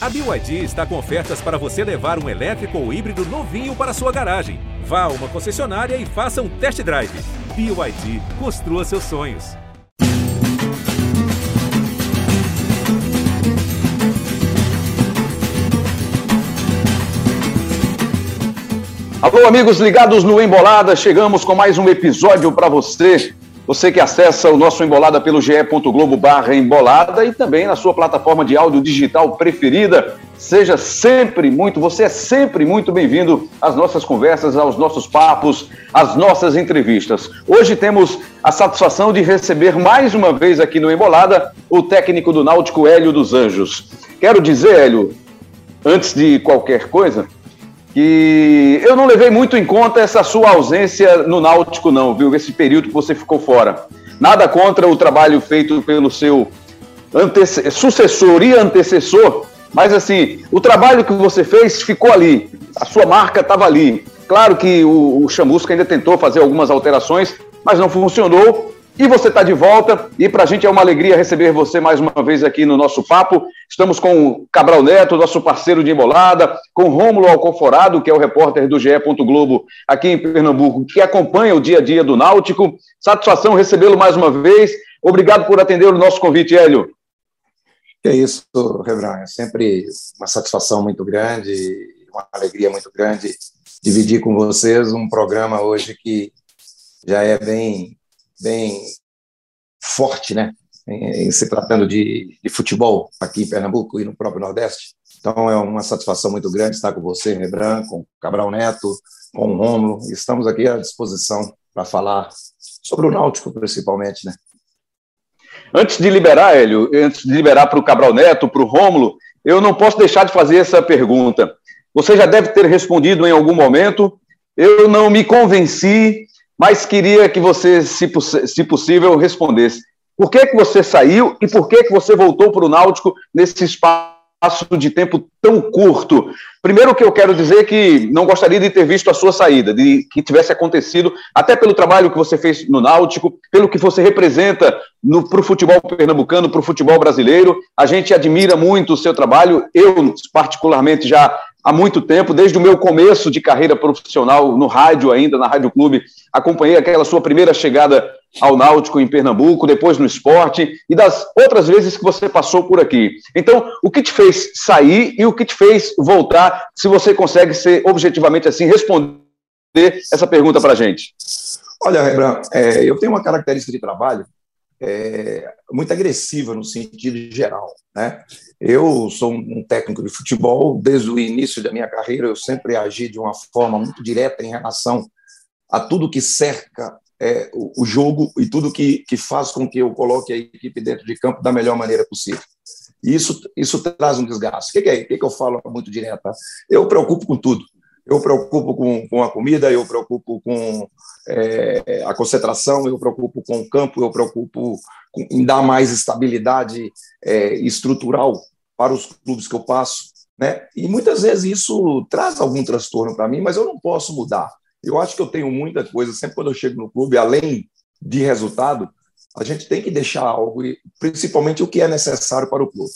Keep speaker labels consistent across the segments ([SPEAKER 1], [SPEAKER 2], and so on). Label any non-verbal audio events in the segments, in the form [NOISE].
[SPEAKER 1] A BYD está com ofertas para você levar um elétrico ou híbrido novinho para sua garagem. Vá a uma concessionária e faça um test drive. BYD, construa seus sonhos.
[SPEAKER 2] Alô, amigos ligados no Embolada, chegamos com mais um episódio para você você que acessa o nosso Embolada pelo ge.globo barra embolada e também na sua plataforma de áudio digital preferida. Seja sempre muito, você é sempre muito bem-vindo às nossas conversas, aos nossos papos, às nossas entrevistas. Hoje temos a satisfação de receber mais uma vez aqui no Embolada o técnico do Náutico, Hélio dos Anjos. Quero dizer, Hélio, antes de qualquer coisa, que eu não levei muito em conta essa sua ausência no Náutico, não, viu? Esse período que você ficou fora. Nada contra o trabalho feito pelo seu sucessor e antecessor, mas assim, o trabalho que você fez ficou ali, a sua marca estava ali. Claro que o, o Chamusca ainda tentou fazer algumas alterações, mas não funcionou. E você está de volta, e para a gente é uma alegria receber você mais uma vez aqui no nosso papo. Estamos com o Cabral Neto, nosso parceiro de embolada, com Rômulo Alconforado, que é o repórter do GE. Globo aqui em Pernambuco, que acompanha o dia a dia do Náutico. Satisfação recebê-lo mais uma vez. Obrigado por atender o nosso convite, Hélio.
[SPEAKER 3] É isso, Rebran. É sempre uma satisfação muito grande, uma alegria muito grande dividir com vocês um programa hoje que já é bem bem forte, né? Em, em se tratando de, de, futebol aqui em Pernambuco e no próprio Nordeste. Então é uma satisfação muito grande estar com você, Rebran, com Cabral Neto, com o Rômulo. Estamos aqui à disposição para falar sobre o Náutico, principalmente, né?
[SPEAKER 2] Antes de liberar, Hélio, antes de liberar para o Cabral Neto, para o Rômulo, eu não posso deixar de fazer essa pergunta. Você já deve ter respondido em algum momento. Eu não me convenci mas queria que você, se, se possível, respondesse. Por que, que você saiu e por que, que você voltou para o Náutico nesse espaço de tempo tão curto? Primeiro, que eu quero dizer que não gostaria de ter visto a sua saída, de que tivesse acontecido, até pelo trabalho que você fez no Náutico, pelo que você representa para o futebol pernambucano, para o futebol brasileiro. A gente admira muito o seu trabalho. Eu, particularmente, já há muito tempo, desde o meu começo de carreira profissional no rádio ainda, na Rádio Clube, acompanhei aquela sua primeira chegada ao Náutico em Pernambuco, depois no esporte e das outras vezes que você passou por aqui. Então, o que te fez sair e o que te fez voltar, se você consegue ser objetivamente assim, responder essa pergunta para a gente?
[SPEAKER 3] Olha, Rebran, é, eu tenho uma característica de trabalho é, muito agressiva no sentido geral. Né? Eu sou um técnico de futebol, desde o início da minha carreira, eu sempre agi de uma forma muito direta em relação a tudo que cerca é, o, jogo e tudo que, que faz com que eu coloque a equipe dentro de campo da melhor maneira possível. E isso, isso traz um desgaste. O que, que é? O que, que eu falo muito direta? Eu preocupo com tudo. Eu preocupo com, com a comida, eu preocupo com é, a concentração, eu preocupo com o campo, eu preocupo com, em dar mais estabilidade é, estrutural para os clubes que eu passo. Né? E muitas vezes isso traz algum transtorno para mim, mas eu não posso mudar. Eu acho que eu tenho muita coisa, sempre quando eu chego no clube, além de resultado, a gente tem que deixar algo, principalmente o que é necessário para o clube.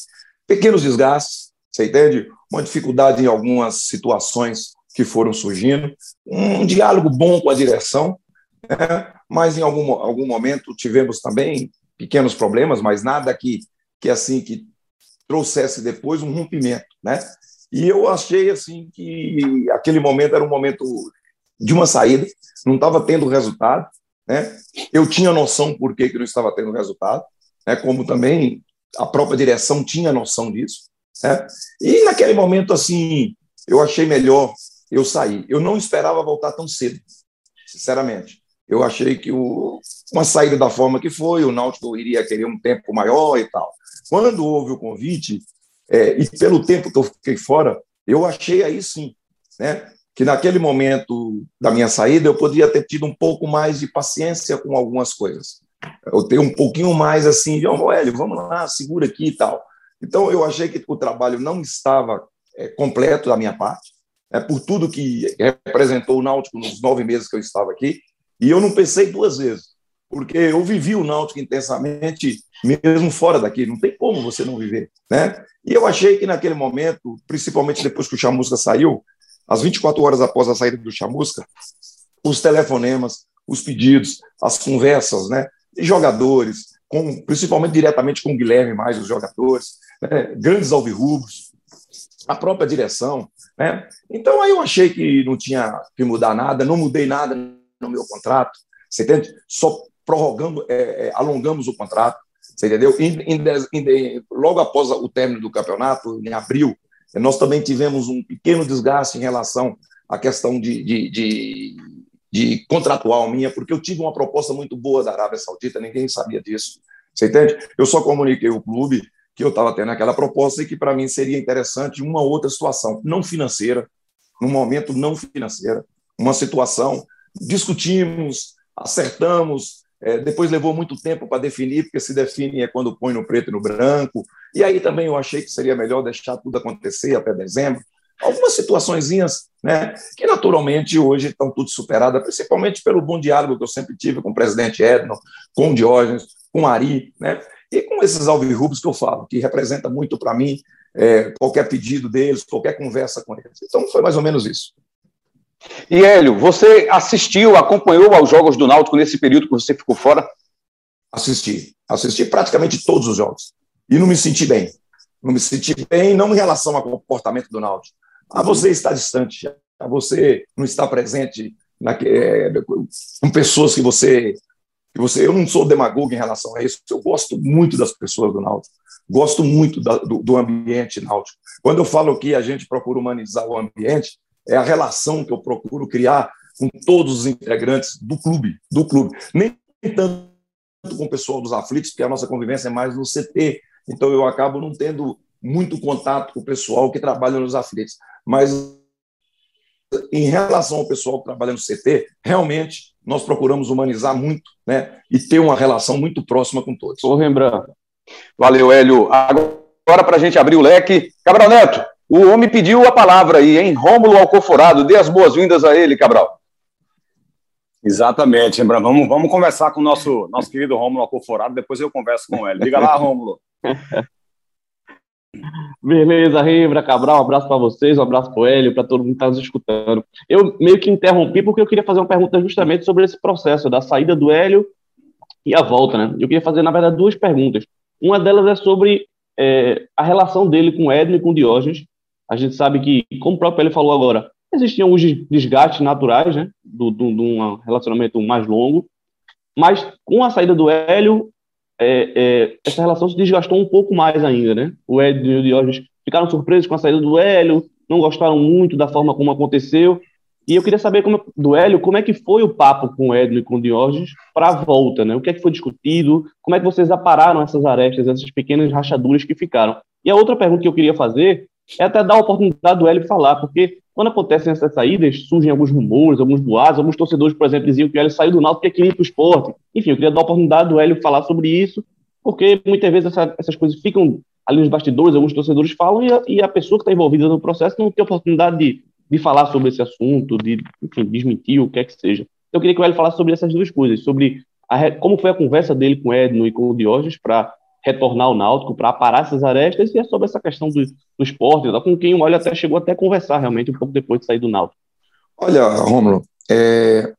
[SPEAKER 3] Pequenos desgastes, você entende? Uma dificuldade em algumas situações que foram surgindo, um diálogo bom com a direção, né? mas em algum, algum momento tivemos também pequenos problemas, mas nada que, que assim que trouxesse depois um rompimento, né? E eu achei assim que aquele momento era um momento de uma saída, não estava tendo resultado, né? Eu tinha noção por que, que não estava tendo resultado, né? Como também a própria direção tinha noção disso, né? E naquele momento assim, eu achei melhor eu sair. Eu não esperava voltar tão cedo, sinceramente. Eu achei que o, uma saída da forma que foi, o Náutico iria querer um tempo maior e tal. Quando houve o convite, é, e pelo tempo que eu fiquei fora, eu achei aí sim, né, que naquele momento da minha saída eu poderia ter tido um pouco mais de paciência com algumas coisas. Eu ter um pouquinho mais assim, de, oh, Hélio, vamos lá, segura aqui e tal. Então eu achei que o trabalho não estava é, completo da minha parte é, por tudo que representou o Náutico nos nove meses que eu estava aqui, e eu não pensei duas vezes. porque eu vivi o Náutico intensamente, mesmo fora daqui, não tem como você não viver, né? E eu achei que naquele momento, principalmente depois que o Chamusca saiu, às 24 horas após a saída do Chamusca, os telefonemas, os pedidos, as conversas, né, de jogadores, com, principalmente diretamente com o Guilherme, mais os jogadores, né, grandes alvirrubos, a própria direção. Né? Então, aí eu achei que não tinha que mudar nada, não mudei nada no meu contrato, você entende? Só prorrogamos, é, é, alongamos o contrato, você entendeu? Em, em, em, logo após o término do campeonato, em abril, nós também tivemos um pequeno desgaste em relação à questão de, de, de, de contratual minha, porque eu tive uma proposta muito boa da Arábia Saudita, ninguém sabia disso. Você entende? Eu só comuniquei o clube que eu estava tendo aquela proposta e que para mim seria interessante uma outra situação, não financeira, num momento não financeira, uma situação, discutimos, acertamos, é, depois levou muito tempo para definir, porque se define é quando põe no preto e no branco, e aí também eu achei que seria melhor deixar tudo acontecer até dezembro, algumas situaçõezinhas né, que naturalmente hoje estão tudo superadas, principalmente pelo bom diálogo que eu sempre tive com o presidente Edno, com o Diógenes, com o Ari, né, e com esses alvirrubos que eu falo, que representa muito para mim é, qualquer pedido deles, qualquer conversa com eles. Então, foi mais ou menos isso.
[SPEAKER 2] E Hélio, você assistiu, acompanhou aos jogos do Náutico nesse período que você ficou fora?
[SPEAKER 3] Assisti. Assisti praticamente todos os jogos. E não me senti bem. Não me senti bem, não em relação ao comportamento do Náutico. A você está distante, a você não está presente na, é, com pessoas que você que você, eu não sou demagogo em relação a isso, eu gosto muito das pessoas do Náutico, gosto muito da, do, do, ambiente náutico. Quando eu falo que a gente procura humanizar o ambiente, é a relação que eu procuro criar com todos os integrantes do clube, do clube. Nem tanto com o pessoal dos aflitos, porque a nossa convivência é mais no CT, então eu acabo não tendo muito contato com o pessoal que trabalha nos aflitos. Mas em relação ao pessoal que trabalha no CT, realmente nós procuramos humanizar muito né, e ter uma relação muito próxima com todos.
[SPEAKER 2] Ô, Rembrandt. Valeu, Hélio. Agora, para a gente abrir o leque, Cabral Neto, o homem pediu a palavra aí, hein? Rômulo Alcoforado, dê as boas-vindas a ele, Cabral.
[SPEAKER 4] Exatamente, Rembrandt. Vamos, vamos conversar com o nosso, nosso querido Rômulo Alcoforado, depois eu converso com ele. Diga lá, [LAUGHS] Rômulo.
[SPEAKER 5] Beleza, Rembra, Cabral, um abraço para vocês, um abraço para o Hélio, para todo mundo que está nos escutando. Eu meio que interrompi porque eu queria fazer uma pergunta justamente sobre esse processo da saída do Hélio e a volta, né? Eu queria fazer, na verdade, duas perguntas. Uma delas é sobre é, a relação dele com o Edno e com o Diógenes. A gente sabe que, como o próprio Hélio falou agora, existiam alguns desgastes naturais, né? Do, do, de um relacionamento mais longo. Mas com a saída do Hélio, é, é, essa relação se desgastou um pouco mais ainda, né? O Hélio e o Diógenes ficaram surpresos com a saída do Hélio, não gostaram muito da forma como aconteceu. E eu queria saber como, do Hélio como é que foi o papo com o Edno e com o Diógenes para a volta, né? O que é que foi discutido? Como é que vocês apararam essas arestas, essas pequenas rachaduras que ficaram? E a outra pergunta que eu queria fazer é até dar a oportunidade do Hélio falar, porque quando acontecem essas saídas, surgem alguns rumores, alguns boatos, alguns torcedores, por exemplo, diziam que o Hélio saiu do Náutico porque queria ir para o esporte. Enfim, eu queria dar a oportunidade do Hélio falar sobre isso, porque muitas vezes essa, essas coisas ficam ali nos bastidores, alguns torcedores falam, e a, e a pessoa que está envolvida no processo não tem oportunidade de, de falar sobre esse assunto, de, enfim, desmentir o que é que seja. Então, eu queria que o Hélio falasse sobre essas duas coisas, sobre a, como foi a conversa dele com o Edno e com o Diógenes para retornar ao Náutico, para aparar essas arestas, e é sobre essa questão do, do esporte, tá? com quem o Hélio até chegou até a conversar realmente um pouco depois de sair do Náutico.
[SPEAKER 3] Olha, Romulo, é,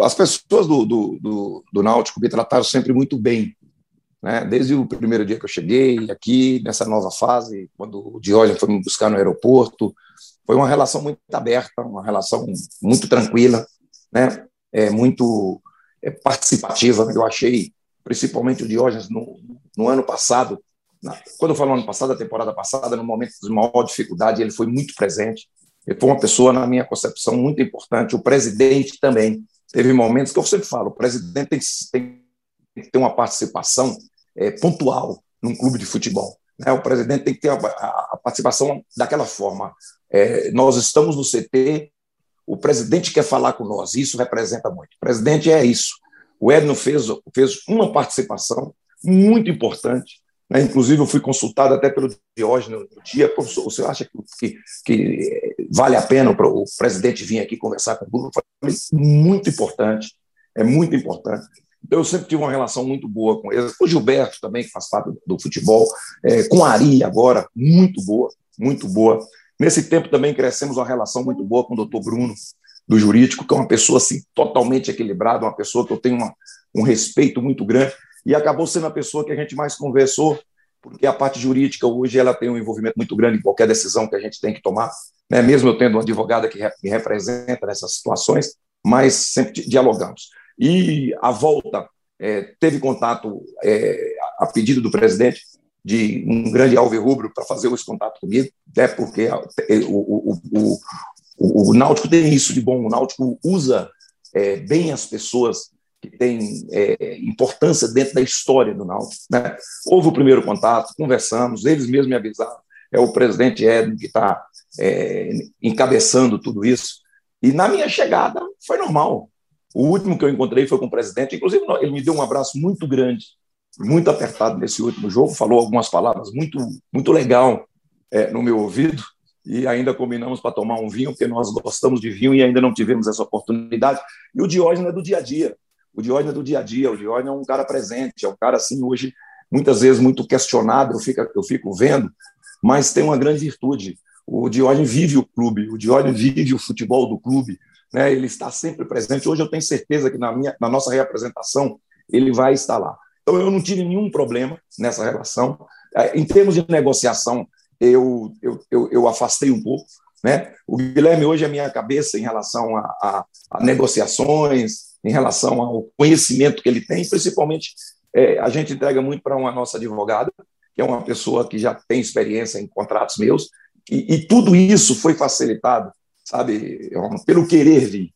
[SPEAKER 3] as pessoas do, do, do, do Náutico me trataram sempre muito bem, né? Desde o primeiro dia que eu cheguei aqui, nessa nova fase, quando o Diógenes foi me buscar no aeroporto, foi uma relação muito aberta, uma relação muito tranquila, né? é, muito é, participativa. Eu achei, principalmente o Diógenes, no, no ano passado, quando eu falo ano passado, a temporada passada, no momento de maior dificuldade, ele foi muito presente. Ele foi uma pessoa, na minha concepção, muito importante. O presidente também. Teve momentos que eu sempre falo: o presidente tem, tem que ter uma participação é, pontual num clube de futebol. Né? O presidente tem que ter a, a, a participação daquela forma. É, nós estamos no CT, o presidente quer falar com nós, isso representa muito. O presidente é isso. O Edno fez, fez uma participação muito importante. Né? Inclusive, eu fui consultado até pelo Diógenes no dia. Professor, você acha que, que, que vale a pena o, o presidente vir aqui conversar com o Bruno? Muito importante, é muito importante. Então, eu sempre tive uma relação muito boa com eles. Com o Gilberto também, que faz parte do futebol. É, com a Ari agora, muito boa, muito boa. Nesse tempo também crescemos uma relação muito boa com o doutor Bruno, do jurídico, que é uma pessoa assim, totalmente equilibrada, uma pessoa que eu tenho uma, um respeito muito grande, e acabou sendo a pessoa que a gente mais conversou, porque a parte jurídica hoje ela tem um envolvimento muito grande em qualquer decisão que a gente tem que tomar, né? mesmo eu tendo uma advogada que me representa nessas situações, mas sempre dialogamos. E a volta é, teve contato é, a pedido do presidente de um grande alvirrubro para fazer esse contato comigo, até porque o, o, o, o, o Náutico tem isso de bom, o Náutico usa é, bem as pessoas que têm é, importância dentro da história do Náutico. Né? Houve o primeiro contato, conversamos, eles mesmos me avisaram, é o presidente Edno que está é, encabeçando tudo isso, e na minha chegada foi normal. O último que eu encontrei foi com o presidente, inclusive ele me deu um abraço muito grande, muito apertado nesse último jogo, falou algumas palavras muito, muito legal é, no meu ouvido, e ainda combinamos para tomar um vinho, porque nós gostamos de vinho e ainda não tivemos essa oportunidade. E o Diógenes é do dia a dia. O Diógenes é do dia a dia, o Diógenes é um cara presente, é um cara, assim, hoje, muitas vezes muito questionado, eu fico, eu fico vendo, mas tem uma grande virtude. O Diógenes vive o clube, o Diógenes vive o futebol do clube, né? ele está sempre presente. Hoje eu tenho certeza que na, minha, na nossa reapresentação ele vai estar lá. Então eu não tive nenhum problema nessa relação. É, em termos de negociação, eu, eu, eu, eu afastei um pouco. Né? O Guilherme hoje é minha cabeça em relação a, a, a negociações, em relação ao conhecimento que ele tem, principalmente é, a gente entrega muito para uma nossa advogada, que é uma pessoa que já tem experiência em contratos meus, e, e tudo isso foi facilitado, sabe, pelo querer vir,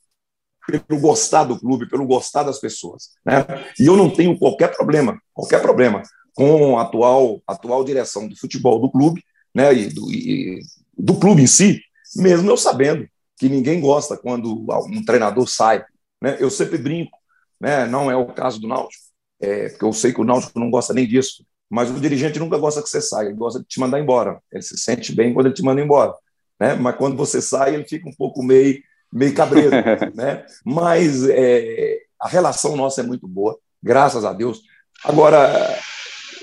[SPEAKER 3] pelo gostar do clube, pelo gostar das pessoas. Né? E eu não tenho qualquer problema, qualquer problema com a atual, atual direção do futebol do clube, né, e do, e do clube em si, mesmo eu sabendo que ninguém gosta quando um treinador sai. Né? Eu sempre brinco, né? não é o caso do Náutico, é, porque eu sei que o Náutico não gosta nem disso, mas o dirigente nunca gosta que você saia, ele gosta de te mandar embora. Ele se sente bem quando ele te manda embora. Né? Mas quando você sai, ele fica um pouco meio, meio cabreiro. [LAUGHS] né? Mas é, a relação nossa é muito boa, graças a Deus. Agora,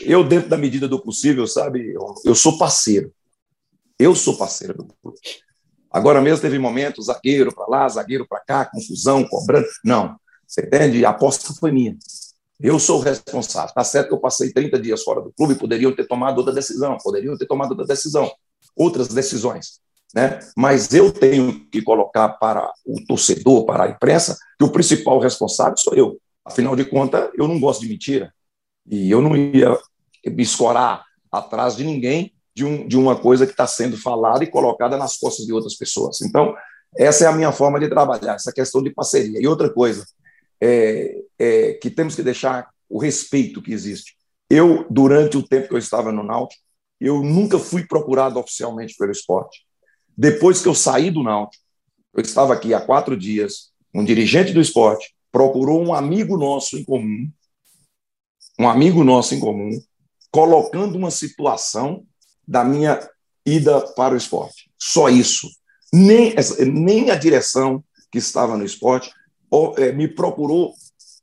[SPEAKER 3] eu, dentro da medida do possível, sabe, eu, eu sou parceiro. Eu sou parceiro do clube. Agora mesmo teve momentos, zagueiro para lá, zagueiro para cá, confusão, cobrando. Não, você entende? A aposta foi minha. Eu sou o responsável. Está certo que eu passei 30 dias fora do clube, poderiam ter tomado outra decisão, poderiam ter tomado outra decisão, outras decisões. Né? Mas eu tenho que colocar para o torcedor, para a imprensa, que o principal responsável sou eu. Afinal de contas, eu não gosto de mentira. E eu não ia me escorar atrás de ninguém de, um, de uma coisa que está sendo falada e colocada nas costas de outras pessoas. Então, essa é a minha forma de trabalhar, essa questão de parceria. E outra coisa, é, é, que temos que deixar o respeito que existe. Eu, durante o tempo que eu estava no Náutico, eu nunca fui procurado oficialmente pelo esporte. Depois que eu saí do Náutico, eu estava aqui há quatro dias, um dirigente do esporte procurou um amigo nosso em comum, um amigo nosso em comum, colocando uma situação da minha ida para o esporte. Só isso. Nem, nem a direção que estava no esporte é, me procurou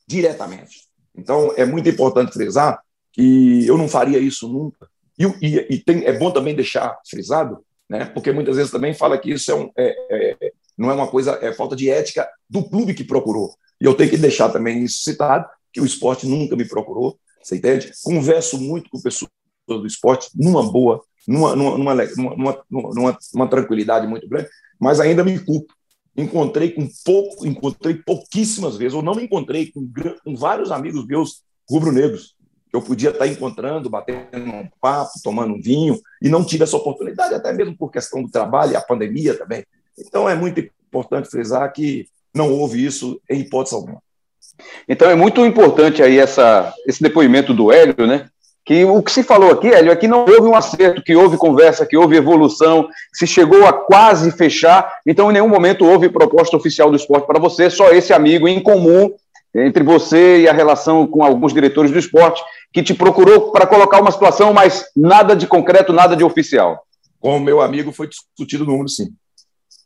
[SPEAKER 3] diretamente. Então, é muito importante frisar que eu não faria isso nunca. E, e, e tem, é bom também deixar frisado, né, porque muitas vezes também fala que isso é, um, é, é não é uma coisa, é falta de ética do clube que procurou. E eu tenho que deixar também isso citado, que o esporte nunca me procurou, você entende? Converso muito com pessoas do esporte, numa boa, numa, numa, numa, numa, numa tranquilidade muito grande, mas ainda me culpo. Encontrei com pouco, encontrei pouquíssimas vezes, ou não me encontrei com, com vários amigos meus rubro-negros, que eu podia estar encontrando, batendo um papo, tomando um vinho, e não tive essa oportunidade, até mesmo por questão do trabalho e a pandemia também. Então é muito importante frisar que não houve isso em hipótese alguma.
[SPEAKER 2] Então é muito importante aí essa, esse depoimento do Hélio, né? Que o que se falou aqui, Hélio, é que não houve um acerto, que houve conversa, que houve evolução, se chegou a quase fechar, então em nenhum momento houve proposta oficial do esporte para você, só esse amigo em comum entre você e a relação com alguns diretores do esporte, que te procurou para colocar uma situação, mas nada de concreto, nada de oficial.
[SPEAKER 3] Com o meu amigo foi discutido o número, sim.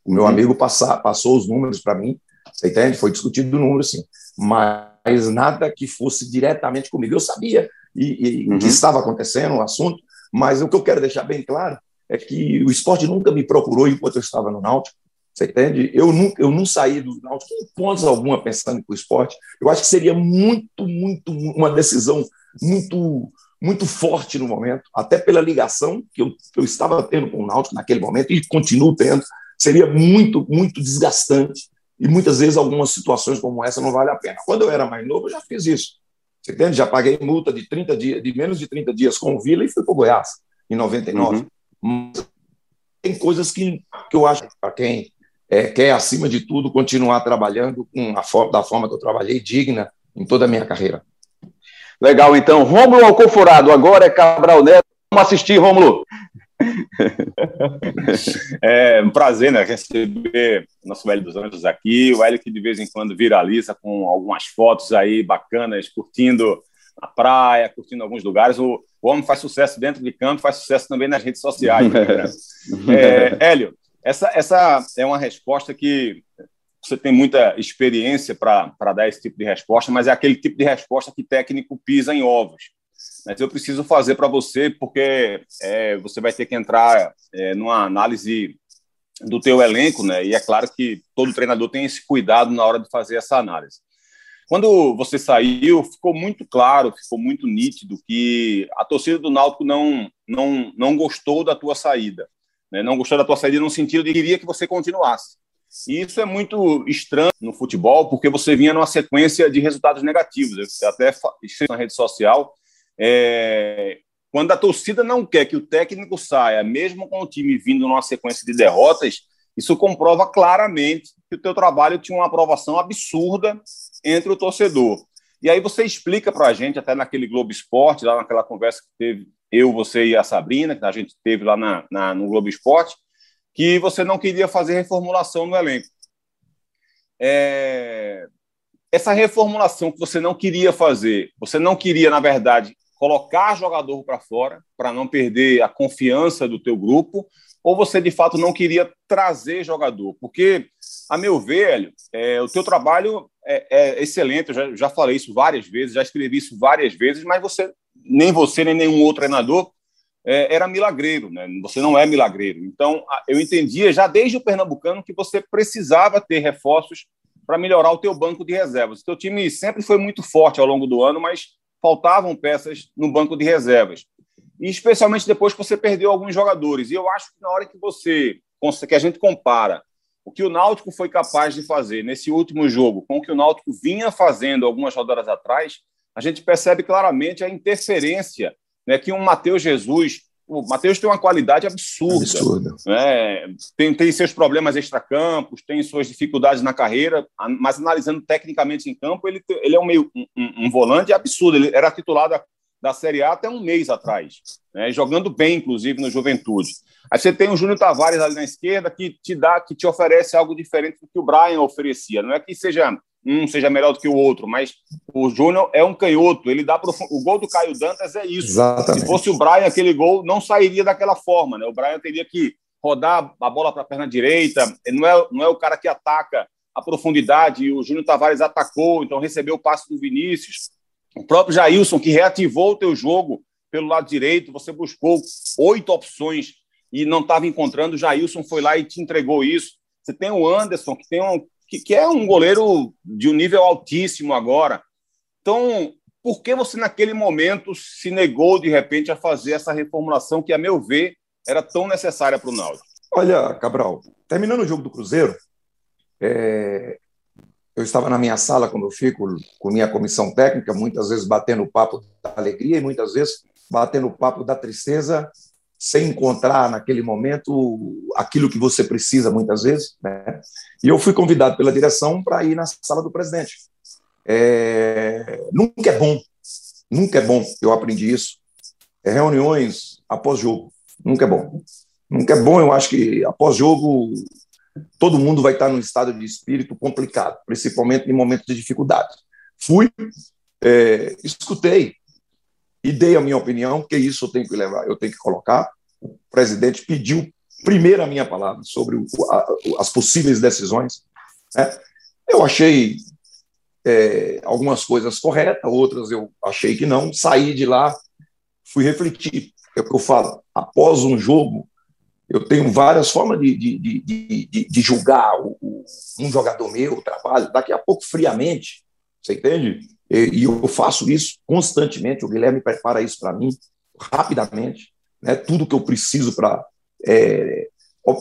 [SPEAKER 3] O meu amigo passa, passou os números para mim, você entende? Foi discutido o número, sim. Mas mas nada que fosse diretamente comigo. Eu sabia e, e uhum. que estava acontecendo o assunto, mas o que eu quero deixar bem claro é que o esporte nunca me procurou enquanto eu estava no Náutico. Você entende? Eu não, eu não saí do Náutico em pontos alguma pensando com o esporte. Eu acho que seria muito, muito, uma decisão muito muito forte no momento, até pela ligação que eu, eu estava tendo com o Náutico naquele momento e continuo tendo, seria muito, muito desgastante e muitas vezes algumas situações como essa não vale a pena. Quando eu era mais novo, eu já fiz isso. Você entende? Já paguei multa de 30 dias, de menos de 30 dias com o Vila e fui para o Goiás em 99. Uhum. Tem coisas que, que eu acho para quem é, quer, acima de tudo, continuar trabalhando com a forma, da forma que eu trabalhei, digna em toda a minha carreira.
[SPEAKER 2] Legal, então. Rômulo Alcoforado, agora é Cabral Neto. Vamos assistir, Rômulo. [LAUGHS]
[SPEAKER 4] é um prazer, né, receber nosso Hélio dos Anjos aqui, o Hélio que de vez em quando viraliza com algumas fotos aí bacanas, curtindo a praia, curtindo alguns lugares. O, o homem faz sucesso dentro de campo, faz sucesso também nas redes sociais. Né, [LAUGHS] é, Hélio, essa, essa é uma resposta que você tem muita experiência para dar esse tipo de resposta, mas é aquele tipo de resposta que técnico pisa em ovos. Mas eu preciso fazer para você, porque é, você vai ter que entrar é, numa análise do teu elenco, né? E é claro que todo treinador tem esse cuidado na hora de fazer essa análise. Quando você saiu, ficou muito claro, ficou muito nítido que a torcida do Náutico não não não gostou da tua saída, né? Não gostou da tua saída no sentido de que queria que você continuasse. E isso é muito estranho no futebol, porque você vinha numa sequência de resultados negativos. Eu até na rede social. É, quando a torcida não quer que o técnico saia, mesmo com o time vindo numa sequência de derrotas, isso comprova claramente que o teu trabalho tinha uma aprovação absurda entre o torcedor. E aí você explica para a gente, até naquele Globo Esporte, lá naquela conversa que teve eu, você e a Sabrina, que a gente teve lá na, na no Globo Esporte, que você não queria fazer reformulação no elenco. É... Essa reformulação que você não queria fazer, você não queria, na verdade, colocar jogador para fora, para não perder a confiança do teu grupo, ou você, de fato, não queria trazer jogador? Porque, a meu ver, é, o teu trabalho é, é excelente, eu já, já falei isso várias vezes, já escrevi isso várias vezes, mas você, nem você, nem nenhum outro treinador é, era milagreiro, né? Você não é milagreiro. Então, eu entendia já desde o Pernambucano que você precisava ter reforços para melhorar o teu banco de reservas. O teu time sempre foi muito forte ao longo do ano, mas faltavam peças no banco de reservas. E especialmente depois que você perdeu alguns jogadores. E eu acho que na hora que você que a gente compara o que o Náutico foi capaz de fazer nesse último jogo com o que o Náutico vinha fazendo algumas rodadas atrás, a gente percebe claramente a interferência né, que um Matheus Jesus. O Matheus tem uma qualidade absurda. absurda. Né? Tem, tem seus problemas extracampos, tem suas dificuldades na carreira, mas analisando tecnicamente em campo, ele, ele é um, meio, um, um volante absurdo. Ele era titular da, da Série A até um mês atrás, né? jogando bem, inclusive, no Juventude. Aí você tem o Júnior Tavares ali na esquerda que te dá, que te oferece algo diferente do que o Brian oferecia. Não é que seja um seja melhor do que o outro, mas o Júnior é um canhoto, ele dá prof... o gol do Caio Dantas é isso. Exatamente. Se fosse o Brian, aquele gol não sairia daquela forma, né? O Brian teria que rodar a bola para a perna direita, ele não é, não é o cara que ataca a profundidade, o Júnior Tavares atacou, então recebeu o passe do Vinícius. O próprio Jailson, que reativou o teu jogo pelo lado direito, você buscou oito opções e não estava encontrando, o Jailson foi lá e te entregou isso. Você tem o Anderson, que tem um, que, que é um goleiro de um nível altíssimo agora. Então, por que você, naquele momento, se negou, de repente, a fazer essa reformulação que, a meu ver, era tão necessária para o Náutico?
[SPEAKER 3] Olha, Cabral, terminando o jogo do Cruzeiro, é... eu estava na minha sala, quando eu fico com minha comissão técnica, muitas vezes batendo papo da alegria e muitas vezes batendo papo da tristeza sem encontrar naquele momento aquilo que você precisa muitas vezes. Né? E eu fui convidado pela direção para ir na sala do presidente. É... Nunca é bom, nunca é bom, eu aprendi isso. É reuniões após jogo, nunca é bom. Nunca é bom, eu acho que após jogo todo mundo vai estar num estado de espírito complicado, principalmente em momentos de dificuldade. Fui, é, escutei, e dei a minha opinião, que isso eu tenho que levar, eu tenho que colocar. O presidente pediu primeiro a minha palavra sobre o, a, as possíveis decisões. Né? Eu achei é, algumas coisas corretas, outras eu achei que não. Saí de lá, fui refletir. É o que eu falo, após um jogo, eu tenho várias formas de, de, de, de, julgar o, o, um jogador meu, o trabalho, daqui a pouco, friamente, você entende? E, eu faço isso constantemente, o Guilherme prepara isso para mim, rapidamente, né? tudo que eu preciso para é,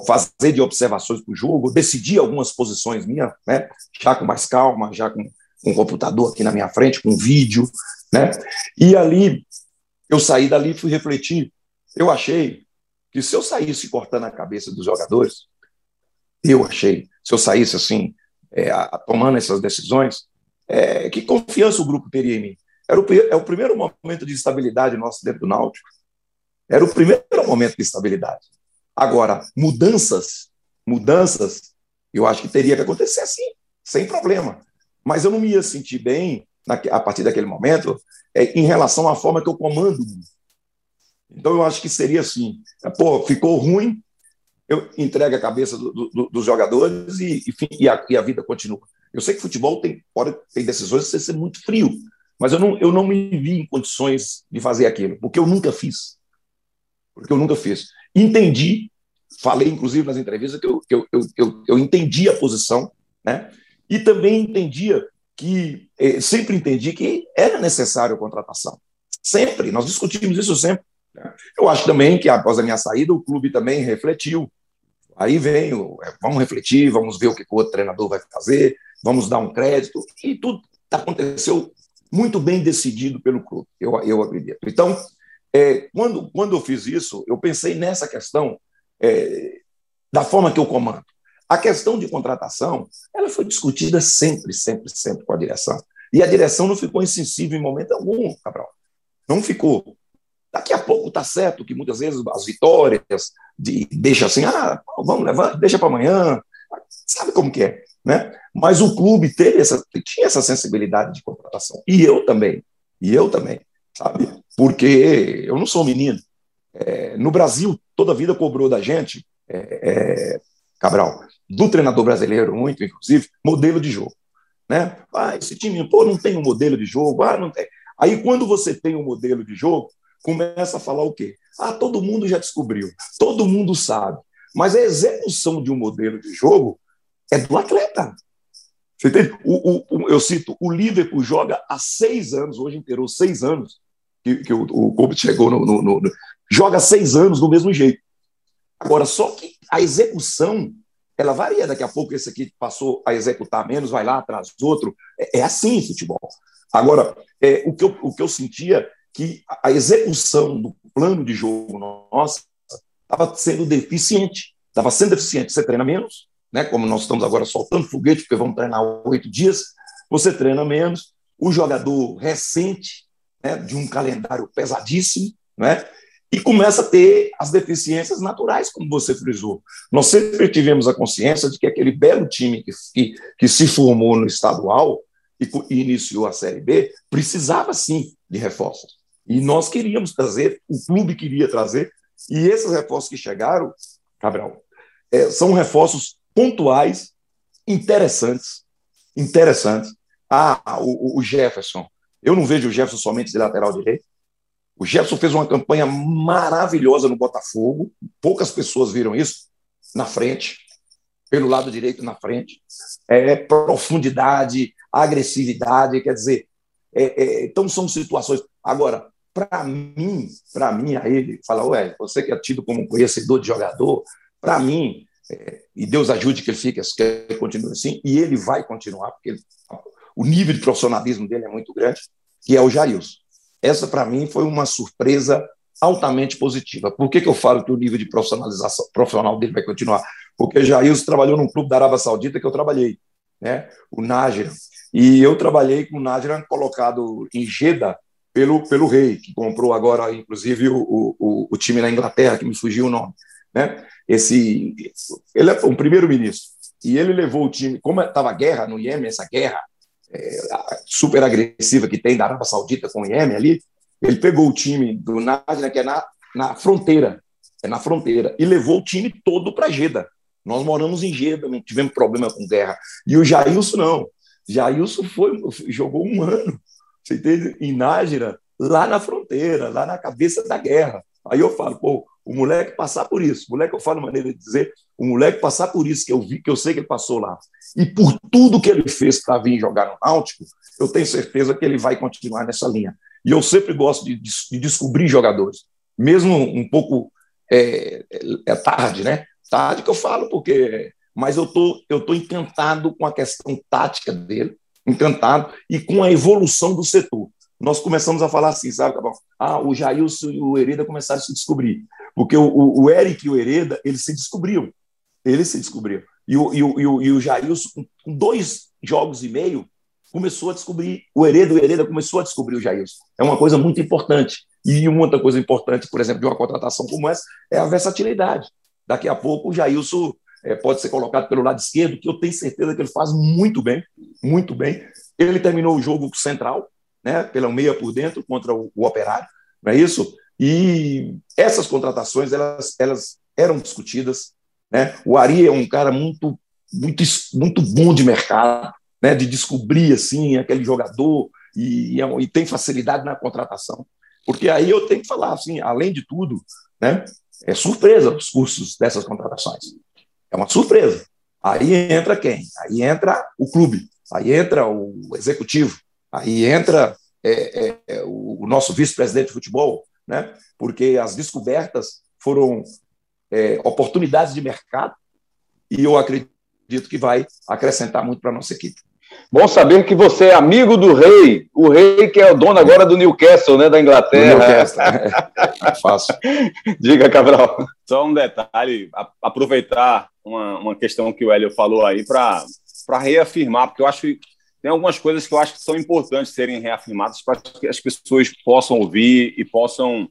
[SPEAKER 3] fazer de observações para o jogo, decidir algumas posições minhas, né? já com mais calma, já com, com um computador aqui na minha frente, com vídeo, né? E ali, eu saí dali e fui refletir. Eu achei que se eu saísse cortando a cabeça dos jogadores, eu achei, se eu saísse assim, é, tomando essas decisões, é, que confiança o grupo teria em mim? Era o, é o primeiro momento de estabilidade nosso dentro do Náutico. Era o primeiro momento de estabilidade. Agora, mudanças, mudanças, eu acho que teria que acontecer assim, sem problema. Mas eu não me ia sentir bem a partir daquele momento é, em relação à forma que eu comando. Então eu acho que seria assim: pô, ficou ruim, eu entrego a cabeça do, do, dos jogadores e, e, a, e, a, vida continua. Eu sei que futebol tem, pode, tem decisões de ser muito frio, mas eu não, eu não me vi em condições de fazer aquilo, porque eu nunca fiz. Porque eu nunca fiz. Entendi, falei inclusive nas entrevistas que eu, eu, eu, eu, eu entendi a posição, né? e também entendia que, eh, sempre entendi que era necessário a contratação. Sempre, nós discutimos isso sempre. Né? Eu acho também que após a minha saída, o clube também refletiu. Aí vem, é, vamos refletir, vamos ver o que o outro treinador vai fazer, vamos dar um crédito, e tudo aconteceu muito bem decidido pelo clube, eu, eu acredito. Então, é, quando, quando eu fiz isso, eu pensei nessa questão é, da forma que eu comando. A questão de contratação, ela foi discutida sempre, sempre, sempre com a direção. E a direção não ficou insensível em momento algum, Cabral. Não ficou. Daqui a pouco está certo que muitas vezes as vitórias de, deixa assim, ah, vamos levar, deixa para amanhã. Sabe como que é, né? Mas o clube teve essa, tinha essa sensibilidade de contratação. E eu também. E eu também, sabe? Porque eu não sou menino. É, no Brasil, toda a vida cobrou da gente, é, é, Cabral, do treinador brasileiro, muito, inclusive, modelo de jogo. Né? Ah, esse time pô, não tem um modelo de jogo, ah, não tem. Aí, quando você tem um modelo de jogo, começa a falar o quê? Ah, todo mundo já descobriu, todo mundo sabe. Mas a execução de um modelo de jogo é do atleta. Você entende? O, o, o, eu cito, o Liverpool joga há seis anos, hoje inteirou seis anos, que, que o, o chegou no, no, no, Joga seis anos do mesmo jeito. Agora, só que a execução ela varia. Daqui a pouco esse aqui passou a executar menos, vai lá atrás do outro. É, é assim futebol. Agora, é, o, que eu, o que eu sentia que a execução do plano de jogo nosso estava sendo deficiente. Estava sendo deficiente. Você treina menos, né? como nós estamos agora soltando foguete, porque vamos treinar oito dias, você treina menos. O jogador recente, né, de um calendário pesadíssimo, né? e começa a ter as deficiências naturais, como você frisou. Nós sempre tivemos a consciência de que aquele belo time que, que, que se formou no estadual e, e, iniciou a Série B precisava sim de reforços. E nós queríamos trazer, o clube queria trazer, e esses reforços que chegaram, Cabral, é, são reforços pontuais, interessantes, interessantes. Ah, o, o Jefferson. Eu não vejo o Jefferson somente de lateral direito. O Jefferson fez uma campanha maravilhosa no Botafogo, poucas pessoas viram isso, na frente, pelo lado direito na frente. É, profundidade, agressividade, quer dizer, é, é, então são situações. Agora, para mim, para mim, a ele, fala, ué, você que é tido como conhecedor de jogador, para mim, e Deus ajude que ele fique, que ele continue assim, e ele vai continuar, porque ele, o nível de profissionalismo dele é muito grande, que é o Jailson. Essa, para mim, foi uma surpresa altamente positiva. Por que, que eu falo que o nível de profissionalização profissional dele vai continuar? Porque Jailson trabalhou num clube da Arábia Saudita que eu trabalhei, né? o Nájera. E eu trabalhei com o Nájera colocado em Jeddah pelo, pelo rei, que comprou agora, inclusive, o, o, o time na Inglaterra, que me fugiu o nome. Né? Esse, ele é um primeiro-ministro. E ele levou o time, como estava guerra no Iêmen, essa guerra é, super agressiva que tem da Arábia Saudita com o Iêmen ali, ele pegou o time do Nájera, que é na, na fronteira, é na fronteira, e levou o time todo para Jeddah. Nós moramos em Jeddah, não tivemos problema com guerra. E o Jailson não. Jailson foi, jogou um ano, você entende? Em Nájera, lá na fronteira, lá na cabeça da guerra. Aí eu falo, pô, o moleque passar por isso, o moleque eu falo maneira de dizer, o moleque passar por isso que eu vi, que eu sei que ele passou lá, e por tudo que ele fez para vir jogar no Náutico, eu tenho certeza que ele vai continuar nessa linha. E eu sempre gosto de, de descobrir jogadores, mesmo um pouco é, é, é, tarde, né? Tarde que eu falo, porque. Mas eu tô, eu tô encantado com a questão tática dele, encantado, e com a evolução do setor. Nós começamos a falar assim, sabe, Ah, o Jailson e o Hereda começaram a se descobrir. Porque o, o, o Eric e o Hereda, eles se descobriam. Eles se descobriam. E o, e o, e o, e o Jailson, com dois jogos e meio, começou a descobrir, o Hereda, o Hereda começou a descobrir o Jailson. É uma coisa muito importante. E uma outra coisa importante, por exemplo, de uma contratação como essa, é a versatilidade. Daqui a pouco o Jailson é, pode ser colocado pelo lado esquerdo, que eu tenho certeza que ele faz muito bem, muito bem. Ele terminou o jogo central, né, pela meia por dentro, contra o, o Operário, não é isso? E essas contratações, elas, elas eram discutidas. Né? O Ari é um cara muito, muito, muito bom de mercado, né, de descobrir assim aquele jogador e, e, e, tem facilidade na contratação. Porque aí eu tenho que falar assim, além de tudo, né, é surpresa os cursos dessas contratações. É uma surpresa. Aí entra quem? Aí entra o clube, aí entra o executivo, aí entra é, é, é o nosso vice-presidente de futebol, né? porque as descobertas foram é, oportunidades de mercado e eu acredito que vai acrescentar muito para a nossa equipe.
[SPEAKER 2] Bom saber que você é amigo do rei, o rei que é o dono agora do Newcastle, né, da Inglaterra. Newcastle, é [LAUGHS] fácil. Diga, Cabral.
[SPEAKER 4] Só um detalhe, aproveitar uma, uma questão que o Hélio falou aí para reafirmar, porque eu acho que tem algumas coisas que eu acho que são importantes serem reafirmadas para que as pessoas possam ouvir e possam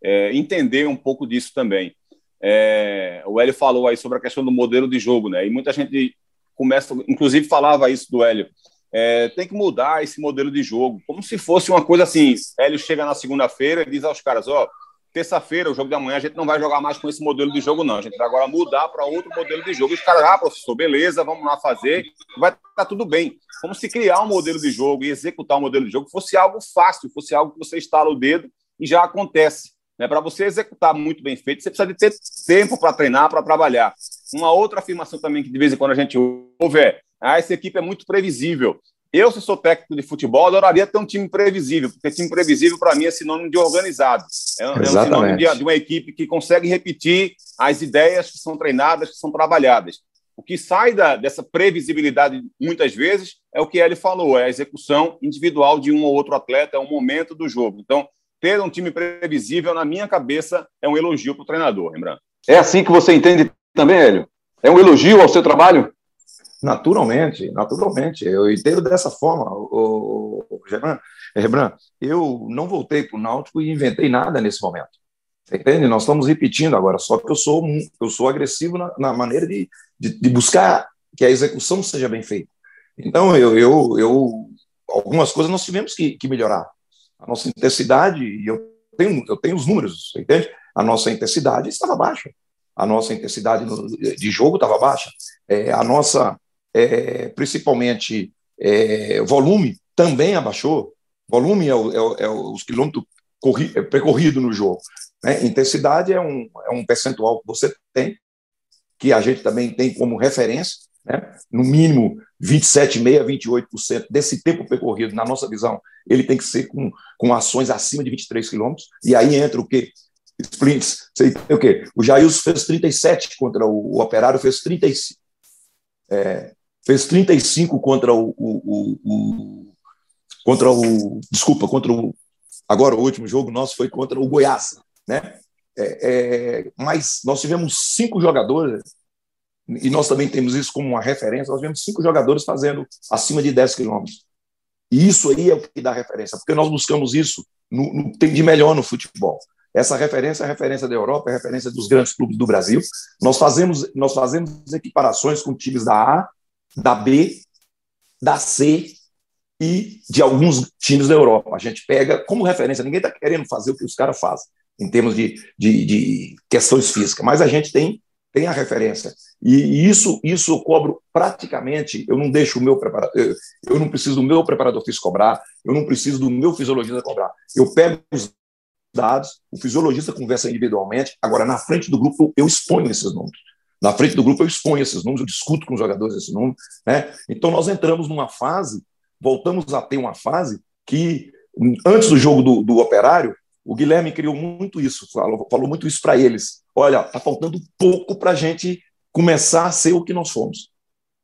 [SPEAKER 4] é, entender um pouco disso também. É, o Hélio falou aí sobre a questão do modelo de jogo, né? E muita gente começa, inclusive falava isso do Hélio, é, tem que mudar esse modelo de jogo, como se fosse uma coisa assim, Hélio chega na segunda-feira e diz aos caras, ó, oh, terça-feira, o jogo da manhã, a gente não vai jogar mais com esse modelo de jogo, não. A gente vai agora mudar para outro modelo de jogo. E os caras, ah, professor, beleza, vamos lá fazer, vai estar tá tudo bem. Como se criar um modelo de jogo e executar um modelo de jogo fosse algo fácil, fosse algo que você instala o dedo e já acontece. Né? Para você executar muito bem feito, você precisa de ter tempo para treinar, para trabalhar. Uma outra afirmação também que de vez em quando a gente ouve é: ah, essa equipe é muito previsível. Eu, se sou técnico de futebol, adoraria ter um time previsível, porque time previsível, para mim, é sinônimo de organizado. É, é um sinônimo de, de, uma equipe que consegue repetir as ideias que são treinadas, que são trabalhadas. O que sai da, dessa previsibilidade, muitas vezes, é o que ele falou: é a execução individual de um ou outro atleta, é o momento do jogo. Então, ter um time previsível, na minha cabeça, é um elogio para o treinador, lembrando.
[SPEAKER 2] É assim que você entende também, Hélio? É um elogio ao seu trabalho?
[SPEAKER 3] Naturalmente, naturalmente. Eu entendo dessa forma, o, o, Rebran, eu não voltei para o Náutico e inventei nada nesse momento. Você entende? Nós estamos repetindo agora, só que eu sou, eu sou agressivo na, na maneira de, de, de, buscar que a execução seja bem feita. Então, eu, eu, eu algumas coisas nós tivemos que, que melhorar a nossa intensidade, e eu tenho, eu tenho os números, entende? A nossa intensidade estava baixa. A nossa intensidade de jogo estava baixa. É, a nossa, é, principalmente, é, volume também abaixou. Volume é, o, é, é os quilômetros corri, é percorrido no jogo. Né? Intensidade é um, é um percentual que você tem, que a gente também tem como referência, né? no mínimo 27,5% a 28% desse tempo percorrido, na nossa visão, ele tem que ser com, com ações acima de 23 quilômetros, e aí entra o quê? Sprints, sei o quê? O Jailson fez 37 contra o, o Operário, fez 35. É, fez 35 contra o, o, o, contra o desculpa contra o agora o último jogo nosso foi contra o Goiás né é, é, mas nós tivemos cinco jogadores e nós também temos isso como uma referência, nós vemos cinco jogadores fazendo acima de 10 quilômetros. E isso aí é o que dá referência, porque nós buscamos isso no, no tem de melhor no futebol. Essa referência é a referência da Europa, é a referência dos grandes clubes do Brasil. Nós fazemos, nós fazemos equiparações com times da A, da B, da C e de alguns times da Europa. A gente pega como referência, ninguém está querendo fazer o que os caras fazem em termos de, de, de questões físicas, mas a gente tem tem a referência. E isso, isso eu cobro praticamente, eu não deixo o meu preparador, eu não preciso do meu preparador físico cobrar, eu não preciso do meu fisiologista cobrar. Eu pego os dados, o fisiologista conversa individualmente, agora na frente do grupo eu exponho esses números. Na frente do grupo eu exponho esses números, eu discuto com os jogadores esses números. Né? Então nós entramos numa fase, voltamos a ter uma fase que, antes do jogo do, do Operário, o Guilherme criou muito isso, falou, falou muito isso para eles. Olha, está faltando pouco para a gente começar a ser o que nós fomos.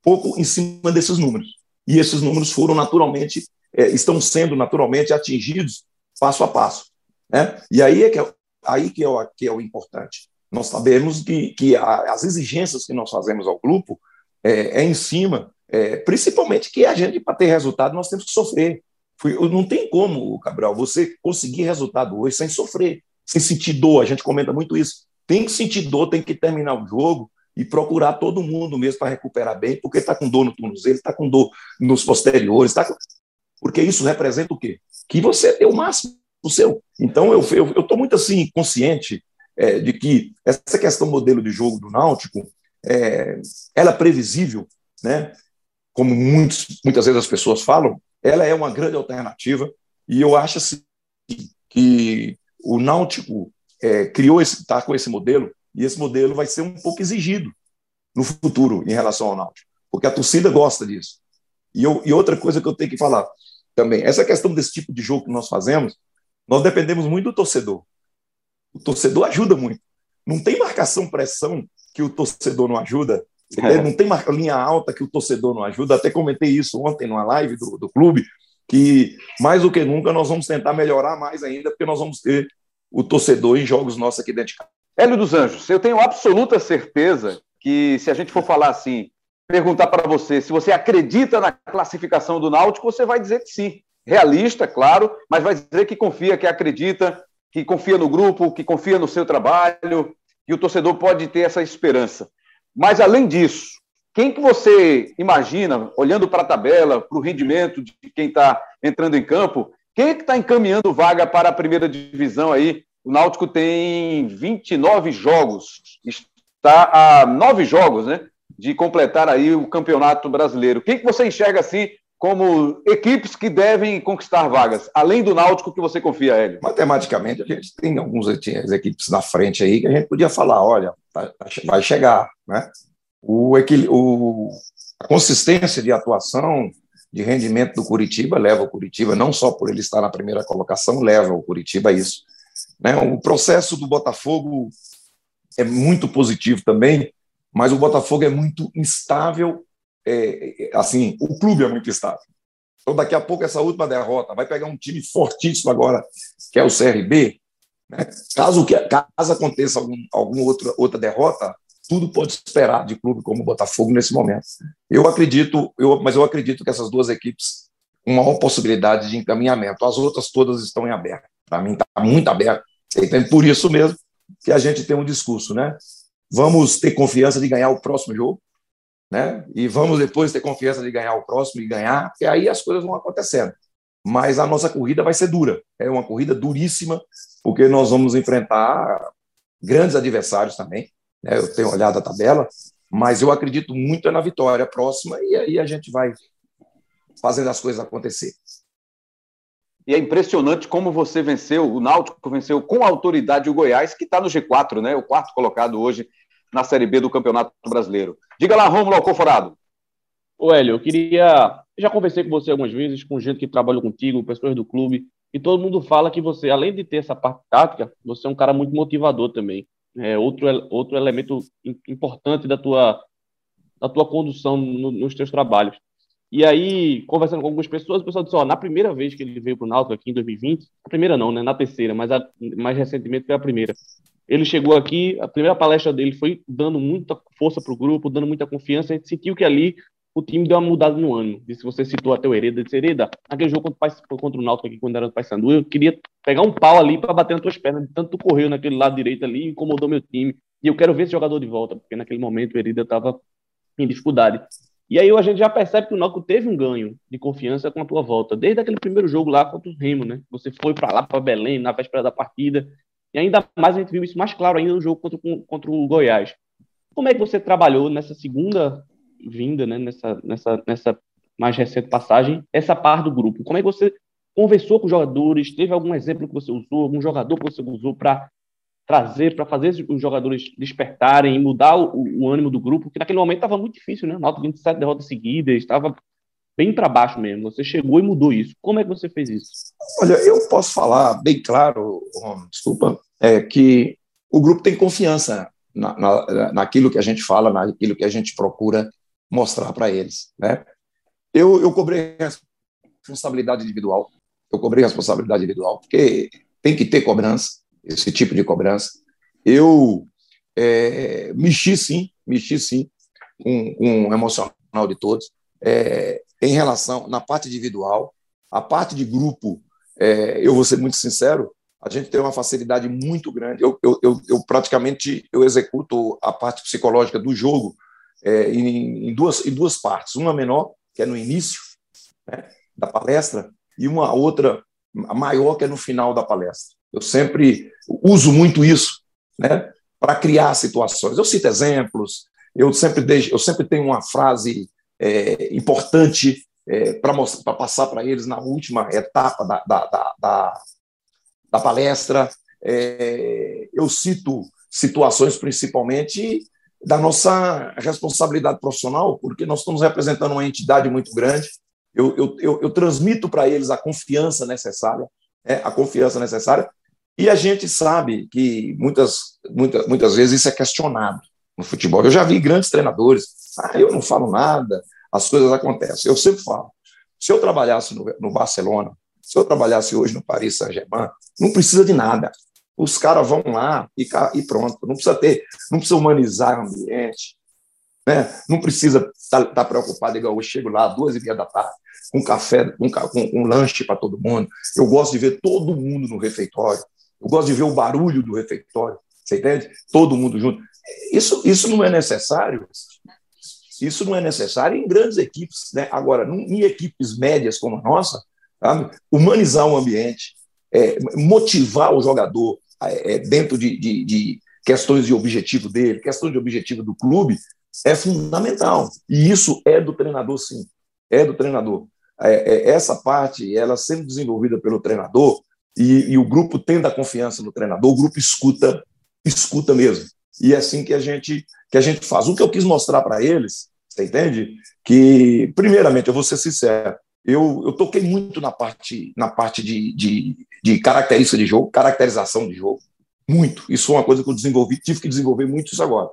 [SPEAKER 3] Pouco em cima desses números. E esses números foram naturalmente, é, estão sendo naturalmente atingidos passo a passo. Né? E aí é que é, aí que é, o, que é o importante. Nós sabemos que, que a, as exigências que nós fazemos ao grupo é, é em cima, é, principalmente que a gente, para ter resultado, nós temos que sofrer. Não tem como, Cabral, você conseguir resultado hoje sem sofrer, sem sentir dor. A gente comenta muito isso. Tem que sentir dor, tem que terminar o jogo e procurar todo mundo mesmo para recuperar bem, porque está com dor no tornozelo, está com dor nos posteriores, tá com... porque isso representa o quê? Que você deu o máximo o seu. Então, eu estou muito assim consciente é, de que essa questão modelo de jogo do Náutico, é, ela é previsível, né? como muitos, muitas vezes as pessoas falam, ela é uma grande alternativa e eu acho assim, que o Náutico é, criou está com esse modelo e esse modelo vai ser um pouco exigido no futuro em relação ao Náutico, porque a torcida gosta disso. E, eu, e outra coisa que eu tenho que falar também, essa questão desse tipo de jogo que nós fazemos, nós dependemos muito do torcedor. O torcedor ajuda muito. Não tem marcação pressão que o torcedor não ajuda. É. Não tem linha alta que o torcedor não ajuda. Até comentei isso ontem numa live do, do clube, que mais do que nunca nós vamos tentar melhorar mais ainda, porque nós vamos ter o torcedor em jogos nossos aqui dentro de casa.
[SPEAKER 2] Hélio dos Anjos, eu tenho absoluta certeza que se a gente for falar assim, perguntar para você se você acredita na classificação do Náutico, você vai dizer que sim. Realista, claro, mas vai dizer que confia, que acredita, que confia no grupo, que confia no seu trabalho, que o torcedor pode ter essa esperança. Mas, além disso, quem que você imagina, olhando para a tabela, para o rendimento de quem está entrando em campo, quem é que está encaminhando vaga para a primeira divisão aí? O Náutico tem 29 jogos, está a nove jogos, né? De completar aí o campeonato brasileiro. Quem que você enxerga assim como equipes que devem conquistar vagas, além do Náutico que você confia, Hélio?
[SPEAKER 3] Matematicamente, a gente tem algumas equipes na frente aí que a gente podia falar, olha, tá, vai chegar, né? O, o, a consistência de atuação, de rendimento do Curitiba leva o Curitiba, não só por ele estar na primeira colocação, leva o Curitiba a isso. Né? O processo do Botafogo é muito positivo também, mas o Botafogo é muito instável é, é, assim, o clube é muito estável. Então, daqui a pouco, essa última derrota vai pegar um time fortíssimo agora, que é o CRB. Né? Caso, caso aconteça algum, alguma outra, outra derrota, tudo pode esperar de clube como o Botafogo nesse momento. Eu acredito, eu, mas eu acredito que essas duas equipes uma maior possibilidade de encaminhamento. As outras todas estão em aberto. Para mim, está muito aberto. Então, por isso mesmo que a gente tem um discurso, né? Vamos ter confiança de ganhar o próximo jogo, né? E vamos depois ter confiança de ganhar o próximo e ganhar, e aí as coisas vão acontecendo. Mas a nossa corrida vai ser dura, é uma corrida duríssima, porque nós vamos enfrentar grandes adversários também. Né? Eu tenho olhado a tabela, mas eu acredito muito na vitória próxima e aí a gente vai fazendo as coisas acontecer.
[SPEAKER 2] E é impressionante como você venceu, o Náutico venceu com autoridade o Goiás, que está no G4, né? O quarto colocado hoje na Série B do Campeonato Brasileiro. Diga lá, Rômulo Alcoforado.
[SPEAKER 5] Ô, Hélio, eu queria. Eu já conversei com você algumas vezes, com gente que trabalhou contigo, pessoas do clube, e todo mundo fala que você, além de ter essa parte tática, você é um cara muito motivador também. É outro, outro elemento importante da tua, da tua condução no, nos teus trabalhos. E aí, conversando com algumas pessoas, o pessoal disse: ó, na primeira vez que ele veio para o Náutico aqui em 2020, a primeira não, né? Na terceira, mas a, mais recentemente foi a primeira. Ele chegou aqui, a primeira palestra dele foi dando muita força para o grupo, dando muita confiança. A gente sentiu que ali o time deu uma mudada no ano. E se você citou até o Hereda, disse, Hereda, naquele jogo contra, contra o Náutico aqui, quando era do Paysandu, eu queria pegar um pau ali para bater nas tuas pernas, de tanto tu correu naquele lado direito ali, incomodou meu time. E eu quero ver esse jogador de volta, porque naquele momento o Hereda estava em dificuldade. E aí a gente já percebe que o Náutico teve um ganho de confiança com a tua volta, desde aquele primeiro jogo lá contra o Remo, né? Você foi para lá, para Belém, na véspera da partida, e ainda mais a gente viu isso mais claro ainda no jogo contra, contra o Goiás. Como é que você trabalhou nessa segunda vinda, né, nessa, nessa, nessa mais recente passagem, essa parte do grupo? Como é que você conversou com os jogadores? Teve algum exemplo que você usou, algum jogador que você usou para trazer, para fazer os jogadores despertarem e mudar o, o, ânimo do grupo? Que naquele momento estava muito difícil, né? Nota 27 derrotas seguidas, estava bem para baixo mesmo. Você chegou e mudou isso. Como é que você fez isso?
[SPEAKER 3] Olha, eu posso falar bem claro, desculpa, é que o grupo tem confiança na, na, naquilo que a gente fala, naquilo que a gente procura mostrar para eles. Né? Eu, eu cobrei responsabilidade individual, eu cobrei responsabilidade individual, porque tem que ter cobrança, esse tipo de cobrança. Eu é, mexi sim, mexi sim com, com o emocional de todos. É, em relação, na parte individual, a parte de grupo, é, eu vou ser muito sincero, a gente tem uma facilidade muito grande. Eu, eu, eu, eu praticamente eu executo a parte psicológica do jogo é, em, em, duas, em duas partes. Uma menor, que é no início né, da palestra, e uma outra maior, que é no final da palestra. Eu sempre uso muito isso né, para criar situações. Eu cito exemplos, eu sempre, deixo, eu sempre tenho uma frase é, importante é, para passar para eles na última etapa da, da, da, da, da palestra. É, eu cito situações principalmente da nossa responsabilidade profissional, porque nós estamos representando uma entidade muito grande. Eu, eu, eu, eu transmito para eles a confiança necessária, é, a confiança necessária, e a gente sabe que muitas, muitas, muitas vezes isso é questionado no futebol. Eu já vi grandes treinadores, ah, eu não falo nada, as coisas acontecem. Eu sempre falo, se eu trabalhasse no, no Barcelona, se eu trabalhasse hoje no Paris Saint-Germain, não precisa de nada. Os caras vão lá e, e, pronto. Não precisa ter, não precisa humanizar o ambiente, né? Não precisa estar tá, tá preocupado igual eu chego lá duas e meia da tarde, com café, com, com lanche para todo mundo. Eu gosto de ver todo mundo no refeitório. Eu gosto de ver o barulho do refeitório. Você entende? Todo mundo junto. Isso, isso não é necessário. Isso não é necessário em grandes equipes. Né? Agora, em equipes médias como a nossa, sabe? humanizar o ambiente, é, motivar o jogador é, dentro de, de, de questões de objetivo dele, questões de objetivo do clube, é fundamental. E isso é do treinador, sim. É do treinador. É, é, essa parte, ela sendo desenvolvida pelo treinador, e, e, o grupo tendo a confiança no treinador, o grupo escuta, escuta mesmo. E é assim que a gente, que a gente faz. O que eu quis mostrar para eles, você entende? Que, primeiramente, eu vou ser sincero, eu, eu toquei muito na parte, na parte de, de, de característica de jogo, caracterização de jogo. Muito. Isso foi uma coisa que eu desenvolvi, tive que desenvolver muito isso agora.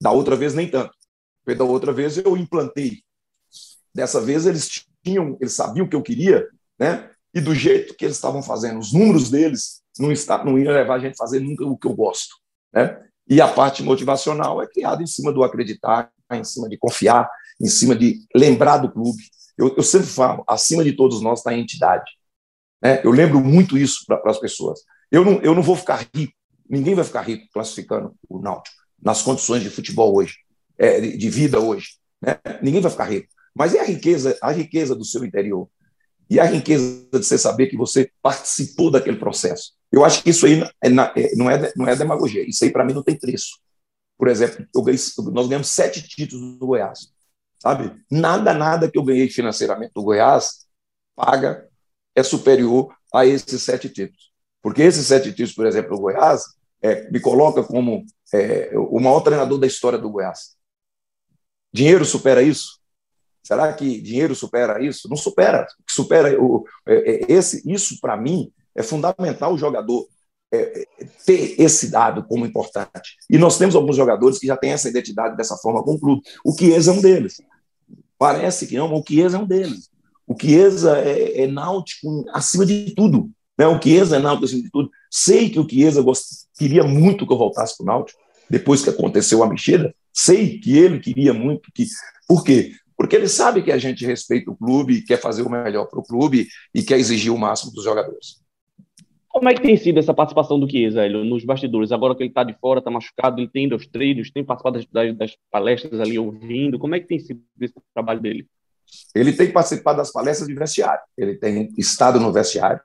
[SPEAKER 3] Da outra vez, nem tanto. Porque da outra vez eu implantei. Dessa vez eles tinham, eles sabiam o que eu queria, né? E do jeito que eles estavam fazendo, os números deles não, está, não iam levar a gente a fazer nunca o que eu gosto, né? E a parte motivacional é criada em cima do acreditar, em cima de confiar, em cima de lembrar do clube. Eu, eu sempre falo, acima de todos nós está a entidade. Né? Eu lembro muito isso para as pessoas. Eu não, eu não vou ficar rico, ninguém vai ficar rico classificando o Náutico nas condições de futebol hoje, é, de vida hoje. Né? Ninguém vai ficar rico. Mas é a riqueza, a riqueza do seu interior. E a riqueza de você saber que você participou daquele processo. Eu acho que isso aí é, é, não, é, não é demagogia. Isso aí, para mim, não tem preço. Por exemplo, ganhei, nós ganhamos sete títulos do Goiás. Sabe? Nada, nada que eu ganhei financeiramente do Goiás paga, é superior a esses sete títulos. Porque esses sete títulos, por exemplo, do Goiás, é, me coloca como é, o maior treinador da história do Goiás. Dinheiro supera isso? Será que dinheiro supera isso? Não supera. Supera o, é, é esse, isso para mim é fundamental o jogador é, ter esse dado como importante. E nós temos alguns jogadores que já têm essa identidade dessa forma com o clube. O Chiesa é um deles. Parece que não, o Chiesa é um deles. O Chiesa é, é náutico acima de tudo. Né? O Chiesa é náutico acima de tudo. Sei que o Chiesa gost... queria muito que eu voltasse para o náutico, depois que aconteceu a mexida. Sei que ele queria muito que... Por quê? Porque ele sabe que a gente respeita o clube, quer fazer o melhor para o clube e quer exigir o máximo dos jogadores.
[SPEAKER 5] Como é que tem sido essa participação do Chiesa, Hélio, nos bastidores? Agora que ele está de fora, está machucado, ele tem os treinos, tem participado das, das, palestras ali ouvindo. Como é que tem sido esse trabalho dele?
[SPEAKER 3] Ele tem participado das palestras de vestiário. Ele tem estado no vestiário,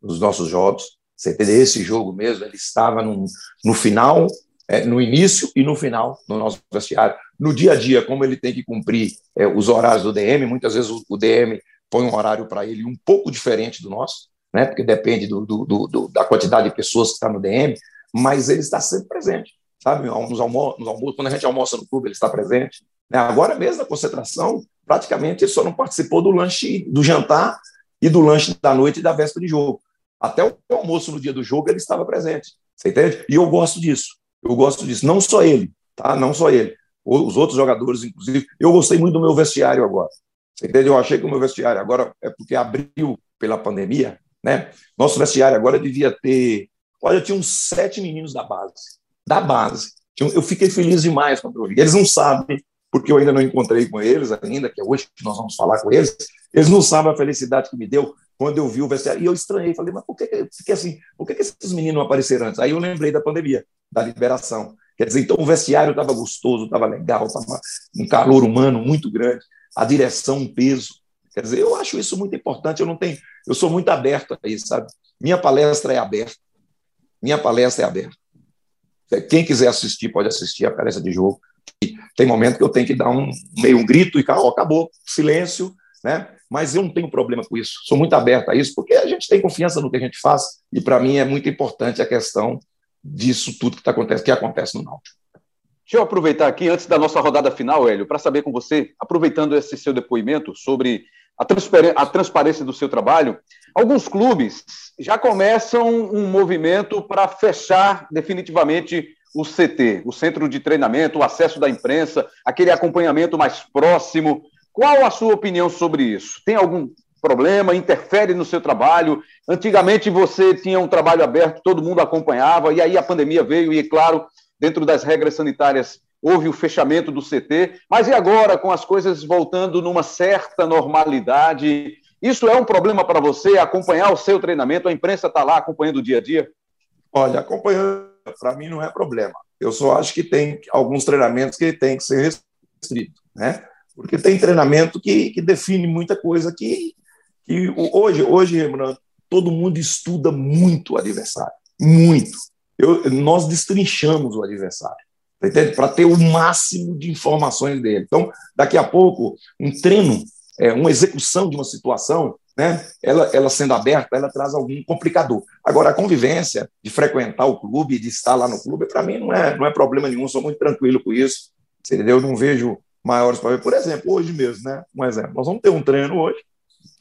[SPEAKER 3] nos nossos jogos. Você entende? Esse jogo mesmo, ele estava no, no final é, no início e no final do nosso vestiário. No dia a dia, como ele tem que cumprir é, os horários do DM, muitas vezes o, o DM põe um horário para ele um pouco diferente do nosso, né, porque depende do, do, do, da quantidade de pessoas que está no DM, mas ele está sempre presente, sabe? Nos, almo nos almoços, quando a gente almoça no clube, ele está presente. Né? Agora mesmo, na concentração, praticamente ele só não participou do lanche, do jantar e do lanche da noite e da véspera de jogo. Até o almoço no dia do jogo ele estava presente. Você entende? E eu gosto disso. Eu gosto disso. Não só ele, tá? Não só ele. Os outros jogadores, inclusive. Eu gostei muito do meu vestiário agora. Você entende? Eu achei que o meu vestiário agora é porque abriu pela pandemia, né? Nosso vestiário agora devia ter. Olha, tinha uns sete meninos da base. Da base. Eu fiquei feliz demais quando eu vi. Eles não sabem, porque eu ainda não encontrei com eles ainda, que é hoje que nós vamos falar com eles. Eles não sabem a felicidade que me deu quando eu vi o vestiário. E eu estranhei, falei, mas por que, que assim, por que, que esses meninos não apareceram antes? Aí eu lembrei da pandemia, da liberação. Quer dizer, então o vestiário estava gostoso, estava legal, estava um calor humano muito grande, a direção, um peso. Quer dizer, eu acho isso muito importante. Eu não tenho, eu sou muito aberto a isso, sabe? Minha palestra é aberta. Minha palestra é aberta. Quem quiser assistir pode assistir a palestra de jogo. Tem momento que eu tenho que dar um meio um grito e acabou, silêncio, né? Mas eu não tenho problema com isso. Sou muito aberto a isso porque a gente tem confiança no que a gente faz e para mim é muito importante a questão disso tudo que, tá acontecendo, que acontece no Náutico.
[SPEAKER 2] Deixa eu aproveitar aqui, antes da nossa rodada final, Hélio, para saber com você, aproveitando esse seu depoimento sobre a, a, transparência do seu trabalho, alguns clubes já começam um movimento para fechar definitivamente o CT, o centro de treinamento, o acesso da imprensa, aquele acompanhamento mais próximo. Qual a sua opinião sobre isso? Tem algum problema? Interfere no seu trabalho? Antigamente você tinha um trabalho aberto, todo mundo acompanhava, e aí a pandemia veio, e claro, dentro das regras sanitárias houve o fechamento do CT, mas e agora, com as coisas voltando numa certa normalidade? Isso é um problema para você, acompanhar o seu treinamento? A imprensa está lá acompanhando o dia a dia?
[SPEAKER 3] Olha, acompanhando, para mim não é problema. Eu só acho que tem alguns treinamentos que tem que ser restrito, né? Porque tem treinamento que, que define muita coisa que, que hoje, hoje, todo mundo estuda muito o adversário, muito. Eu, nós destrinchamos o adversário para ter o máximo de informações dele. Então, daqui a pouco, um treino, é, uma execução de uma situação, né, ela, ela sendo aberta, ela traz algum complicador. Agora, a convivência de frequentar o clube, de estar lá no clube, para mim não é, não é problema nenhum, sou muito tranquilo com isso. Entendeu? Eu não vejo maiores problemas. Por exemplo, hoje mesmo, né? Um exemplo, nós vamos ter um treino hoje,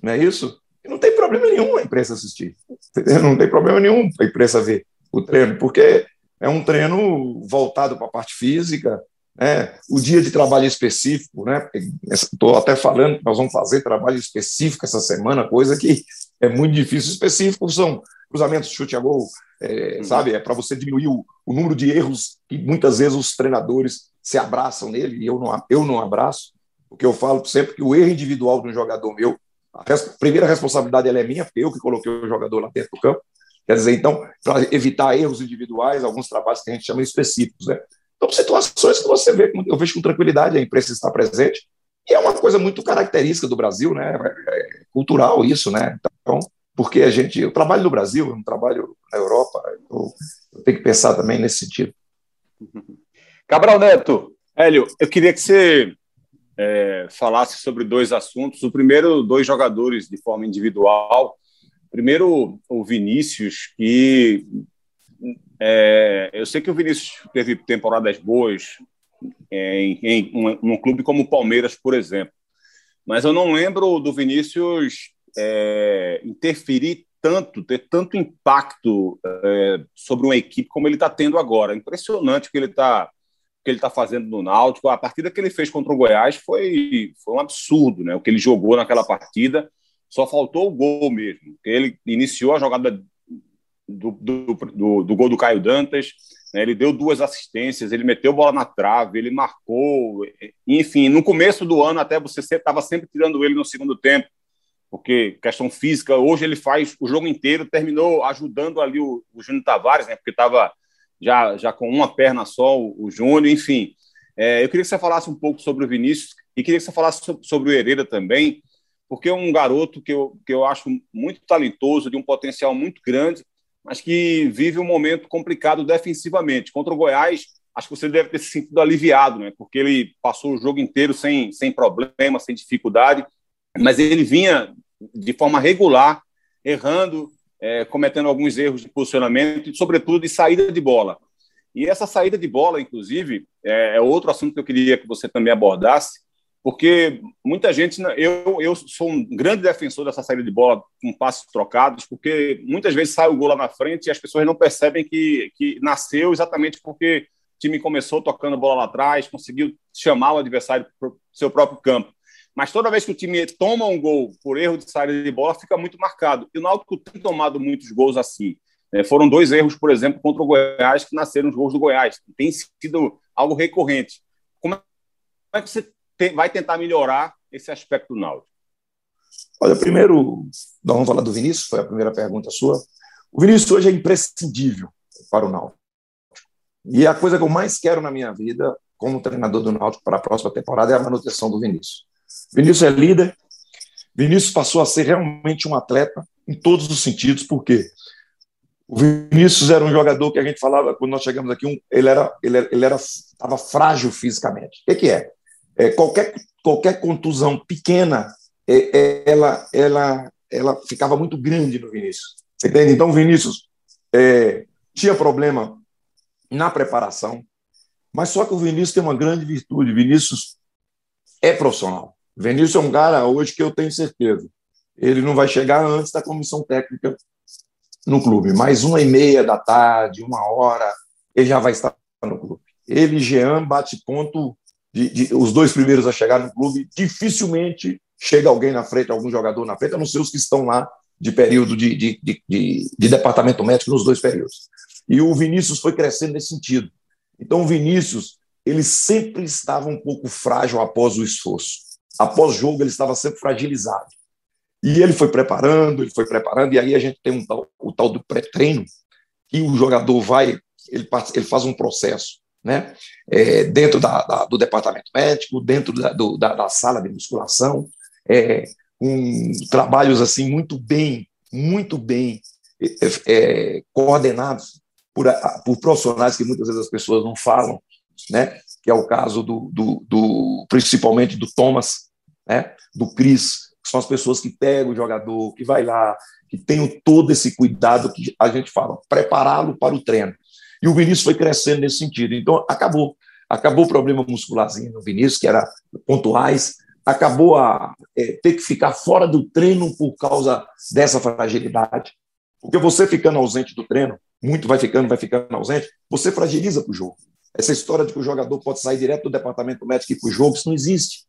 [SPEAKER 3] não é isso? E não tem problema nenhum a imprensa assistir. Entendeu? Não tem problema nenhum a imprensa ver o treino, porque é um treino voltado para a parte física, né? o dia de trabalho específico, né? Estou até falando que nós vamos fazer trabalho específico essa semana, coisa que é muito difícil. Específico são cruzamentos, chute a gol, é, uhum. sabe? É para você diminuir o, o, número de erros que muitas vezes os treinadores se abraçam nele e eu não, eu não abraço, porque eu falo sempre que o erro individual de um jogador meu, a res, primeira responsabilidade é minha, porque eu que coloquei o jogador lá dentro do campo, Quer dizer, então, para evitar erros individuais, alguns trabalhos que a gente chama específicos, né? Então, situações que você vê, eu vejo com tranquilidade, a imprensa está presente, e é uma coisa muito característica do Brasil, né? É, é cultural isso, né? Então, porque a gente, eu trabalho no Brasil, eu trabalho na Europa, eu, eu tenho que pensar também nesse sentido. [LAUGHS]
[SPEAKER 2] Cabral Neto.
[SPEAKER 4] Hélio, eu queria que você é, falasse sobre dois assuntos. O primeiro, dois jogadores de forma individual Primeiro, o Vinícius, que é, eu sei que o Vinícius teve temporadas boas em, em um, um, clube como o Palmeiras, por exemplo, mas eu não lembro do Vinícius é, interferir tanto, ter tanto impacto é, sobre uma equipe como ele está tendo agora. Impressionante o que ele está que ele está fazendo no Náutico. A partida que ele fez contra o Goiás foi, foi um absurdo, né? O que ele jogou naquela partida. Só faltou o gol mesmo. Ele iniciou a jogada do, do, do, do gol do Caio Dantas, né? ele deu duas assistências, ele meteu bola na trave, ele marcou. Enfim, no começo do ano, até você estava sempre tirando ele no segundo tempo, porque questão física, hoje ele faz o jogo inteiro, terminou ajudando ali o, o Júnior Tavares, né? porque estava já, já com uma perna só, o, o Júnior, enfim. É, eu queria que você falasse um pouco sobre o Vinícius e queria que você falasse sobre, o Hereda também, porque é um garoto que eu, que eu acho muito talentoso, de um potencial muito grande, mas que vive um momento complicado defensivamente. Contra o Goiás, acho que você deve ter se sentido aliviado, né? Porque ele passou o jogo inteiro sem, sem problema, sem dificuldade, mas ele vinha de forma regular, errando, é, cometendo alguns erros de posicionamento e, sobretudo, de saída de bola. E essa saída de bola, inclusive, é, é outro assunto que eu queria que você também abordasse, porque muita gente, né, eu, eu sou um grande defensor dessa saída de bola com passos trocados, porque muitas vezes sai o gol lá na frente e as pessoas não percebem que, que nasceu exatamente porque o time começou tocando bola lá atrás, conseguiu chamar o adversário para o seu próprio campo. Mas toda vez que o time toma um gol por erro de saída de bola, fica muito marcado. E o Náutico tem tomado muitos gols assim. É, foram dois erros, por exemplo, contra o Goiás, que nasceram os gols do Goiás. Tem sido algo recorrente. Como é que você vai tentar melhorar esse aspecto do Náutico?
[SPEAKER 3] Olha, primeiro, nós vamos falar do Vinícius, foi a primeira pergunta sua. O Vinícius hoje é imprescindível para o Náutico. E a coisa que eu mais quero na minha vida, como treinador do Náutico para a próxima temporada, é a manutenção do Vinícius. Vinícius é líder. Vinícius passou a ser realmente um atleta em todos os sentidos, porque o Vinícius era um jogador que a gente falava quando nós chegamos aqui, um, ele era ele ele era estava frágil fisicamente. O que, que é? É? qualquer qualquer contusão pequena, é, é, ela ela ela ficava muito grande no Vinícius. Você entende? Então o Vinícius é, tinha problema na preparação, mas só que o Vinícius tem uma grande virtude. O Vinícius é profissional. Vinícius é um cara hoje que eu tenho certeza. Ele não vai chegar antes da comissão técnica no clube, mas uma e meia da tarde, uma hora, ele já vai estar no clube. Ele Jean bate ponto de, de, os dois primeiros a chegar no clube. Dificilmente chega alguém na frente, algum jogador na frente, a não ser os que estão lá de período de, de, de, de departamento médico nos dois períodos. E o Vinícius foi crescendo nesse sentido. Então, o Vinícius, ele sempre estava um pouco frágil após o esforço após jogo ele estava sempre fragilizado. E ele foi preparando, ele foi preparando, e aí a gente tem um tal, o tal do pré-treino, que o jogador vai, ele, ele faz um processo, né? É, dentro da, da, do departamento médico, dentro da, do, da, sala de musculação, é, com trabalhos assim muito bem, muito bem é, é coordenados por, por profissionais que muitas vezes as pessoas não falam, né? que é o caso do, do, do principalmente do Thomas, né? do Cris, que são as pessoas que pegam o jogador, que vai lá, que tem todo esse cuidado que a gente fala, prepará-lo para o treino. E o Vinícius foi crescendo nesse sentido. Então, acabou. Acabou o problema muscularzinho no Vinícius, que era pontuais, acabou a é, ter que ficar fora do treino por causa dessa fragilidade. Porque você ficando ausente do treino, muito vai ficando, vai ficando ausente, você fragiliza para o jogo. Essa história de que o jogador pode sair direto do departamento médico e para o jogo, isso não existe.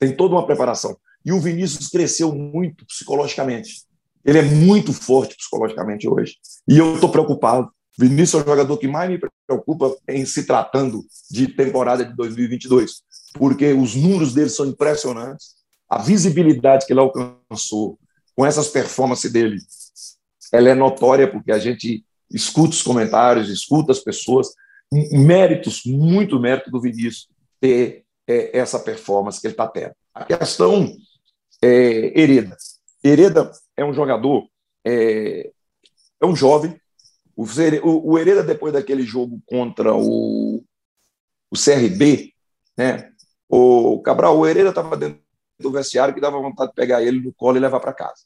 [SPEAKER 3] Tem toda uma preparação. E o Vinícius cresceu muito psicologicamente. Ele é muito forte psicologicamente hoje. E eu estou preocupado. Vinícius é o jogador que mais me preocupa em se tratando de temporada de 2022, porque os números dele são impressionantes. A visibilidade que ele alcançou com essas performances dele, ela é notória porque a gente escuta os comentários, escuta as pessoas, méritos, muito mérito do Vinícius ter é, essa performance que ele está tendo. A questão é Hereda. Hereda é um jogador, é, é um jovem. O, o, Hereda, depois daquele jogo contra o, o CRB, né? O Cabral, o Hereda estava dentro do vestiário que dava vontade de pegar ele no colo e levar para casa.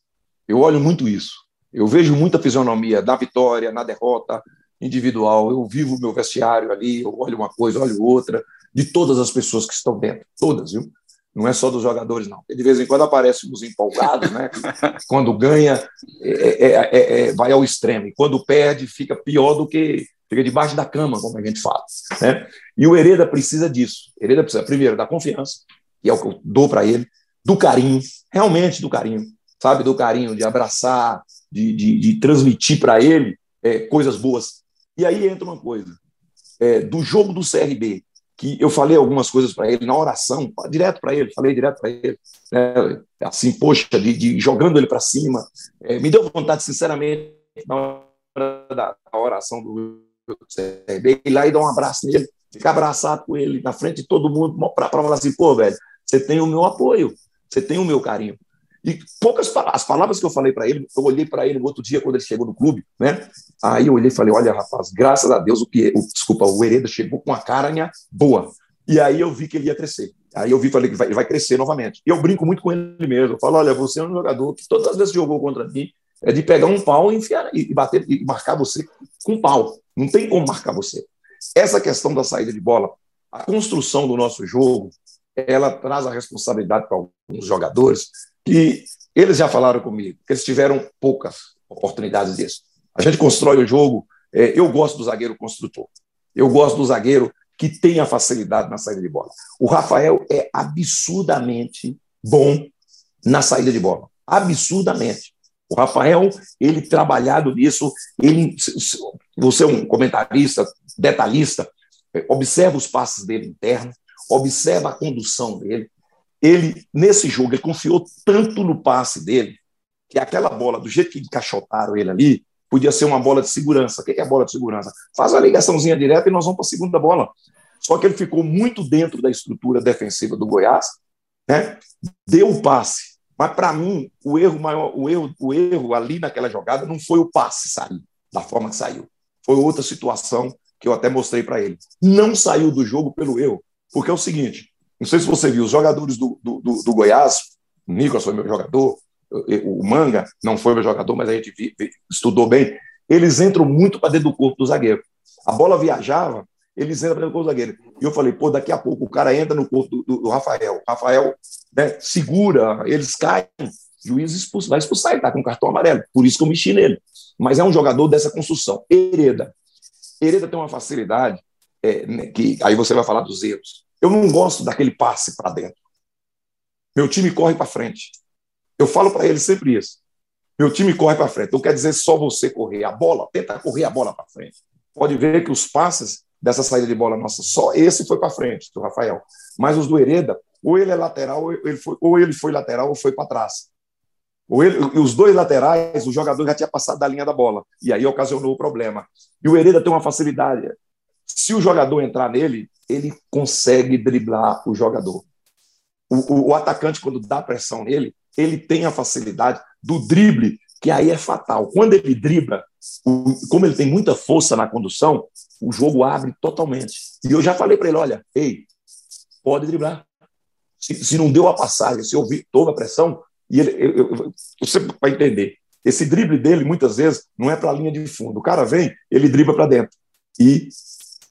[SPEAKER 3] Eu olho muito isso. Eu vejo muita fisionomia na vitória, na derrota, individual, eu vivo meu vestiário ali, eu olho uma coisa, olho outra, de todas as pessoas que estão dentro, todas, viu? Não é só dos jogadores, não. De vez em quando aparecem os empolgados, né? [LAUGHS] quando ganha, é, é, é, é, vai ao extremo. E quando perde, fica pior do que. Fica debaixo da cama, como a gente fala. Né? E o Hereda precisa disso. Hereda precisa, primeiro, da confiança, que é o que eu dou para ele, do carinho, realmente do carinho, sabe? Do carinho, de abraçar, de, de, de transmitir para ele é, coisas boas e aí entra uma coisa: é, do jogo do CRB, que eu falei algumas coisas para ele na oração, direto para ele, falei direto para ele, né, assim, poxa, de, de jogando ele para cima. É, me deu vontade, sinceramente, na hora da, oração do CRB, ir lá e dar um abraço nele, ficar abraçado com ele na frente de todo mundo, para falar assim: pô, velho, você tem o meu apoio, você tem o meu carinho. E poucas as palavras que eu falei para ele, eu olhei para ele no outro dia quando ele chegou no clube, né? Aí eu olhei e falei: "Olha, rapaz, graças a Deus o que, o, desculpa, o Hereda chegou com uma caranha boa". E aí eu vi que ele ia crescer. Aí eu vi falei que vai, vai crescer novamente. E eu brinco muito com ele mesmo. Eu falo: "Olha, você é um jogador que todas as vezes jogou contra mim, é de pegar um pau e enfiar e bater e marcar você com pau. Não tem como marcar você. Essa questão da saída de bola, a construção do nosso jogo, ela traz a responsabilidade para alguns jogadores que eles já falaram comigo, que eles tiveram poucas oportunidades disso. A gente constrói o jogo. É, eu gosto do zagueiro construtor. Eu gosto do zagueiro que tem a facilidade na saída de bola. O Rafael é absurdamente bom na saída de bola. Absurdamente. O Rafael, ele trabalhado nisso, ele, você é um comentarista, detalhista, é, observa os passes dele interno, observa a condução dele. Ele, nesse jogo, ele confiou tanto no passe dele, que aquela bola, do jeito que encaixotaram ele ali, podia ser uma bola de segurança. O que é a bola de segurança? Faz uma ligaçãozinha direta e nós vamos para a segunda bola. Só que ele ficou muito dentro da estrutura defensiva do Goiás, né? deu o passe. Mas, para mim, o erro maior, o erro, o erro ali naquela jogada não foi o passe sair da forma que saiu. Foi outra situação que eu até mostrei para ele. Não saiu do jogo pelo erro. Porque é o seguinte: não sei se você viu, os jogadores do, do, do, do Goiás, o Nicolas foi meu jogador, o Manga não foi meu jogador, mas a gente vi, vi, estudou bem. Eles entram muito para dentro do corpo do zagueiro. A bola viajava, eles entram para dentro do corpo do zagueiro. E eu falei, pô, daqui a pouco o cara entra no corpo do, do, do Rafael. Rafael né, segura, eles caem, juiz expulsa, vai expulsar, ele está com cartão amarelo. Por isso que eu mexi nele. Mas é um jogador dessa construção. Hereda. Hereda tem uma facilidade é, né, que aí você vai falar dos erros. Eu não gosto daquele passe para dentro. Meu time corre para frente. Eu falo para ele sempre isso. Meu time corre para frente. Não quer dizer só você correr. A bola, tenta correr a bola para frente. Pode ver que os passes dessa saída de bola nossa, só esse foi para frente, do Rafael. Mas os do Hereda, ou ele é lateral, ou ele foi, ou ele foi lateral ou foi para trás. Ou ele, os dois laterais, o jogador já tinha passado da linha da bola. E aí ocasionou o problema. E o Hereda tem uma facilidade. Se o jogador entrar nele, ele consegue driblar o jogador. O, o, atacante, quando dá pressão nele, ele tem a facilidade do drible, que aí é fatal. Quando ele dribla, o, como ele tem muita força na condução, o jogo abre totalmente. E eu já falei para ele: olha, ei, pode driblar. Se, se, não deu a passagem, se houve, houve a pressão, e ele, eu, eu, você vai entender. Esse drible dele, muitas vezes, não é para a linha de fundo. O cara vem, ele dribla para dentro. E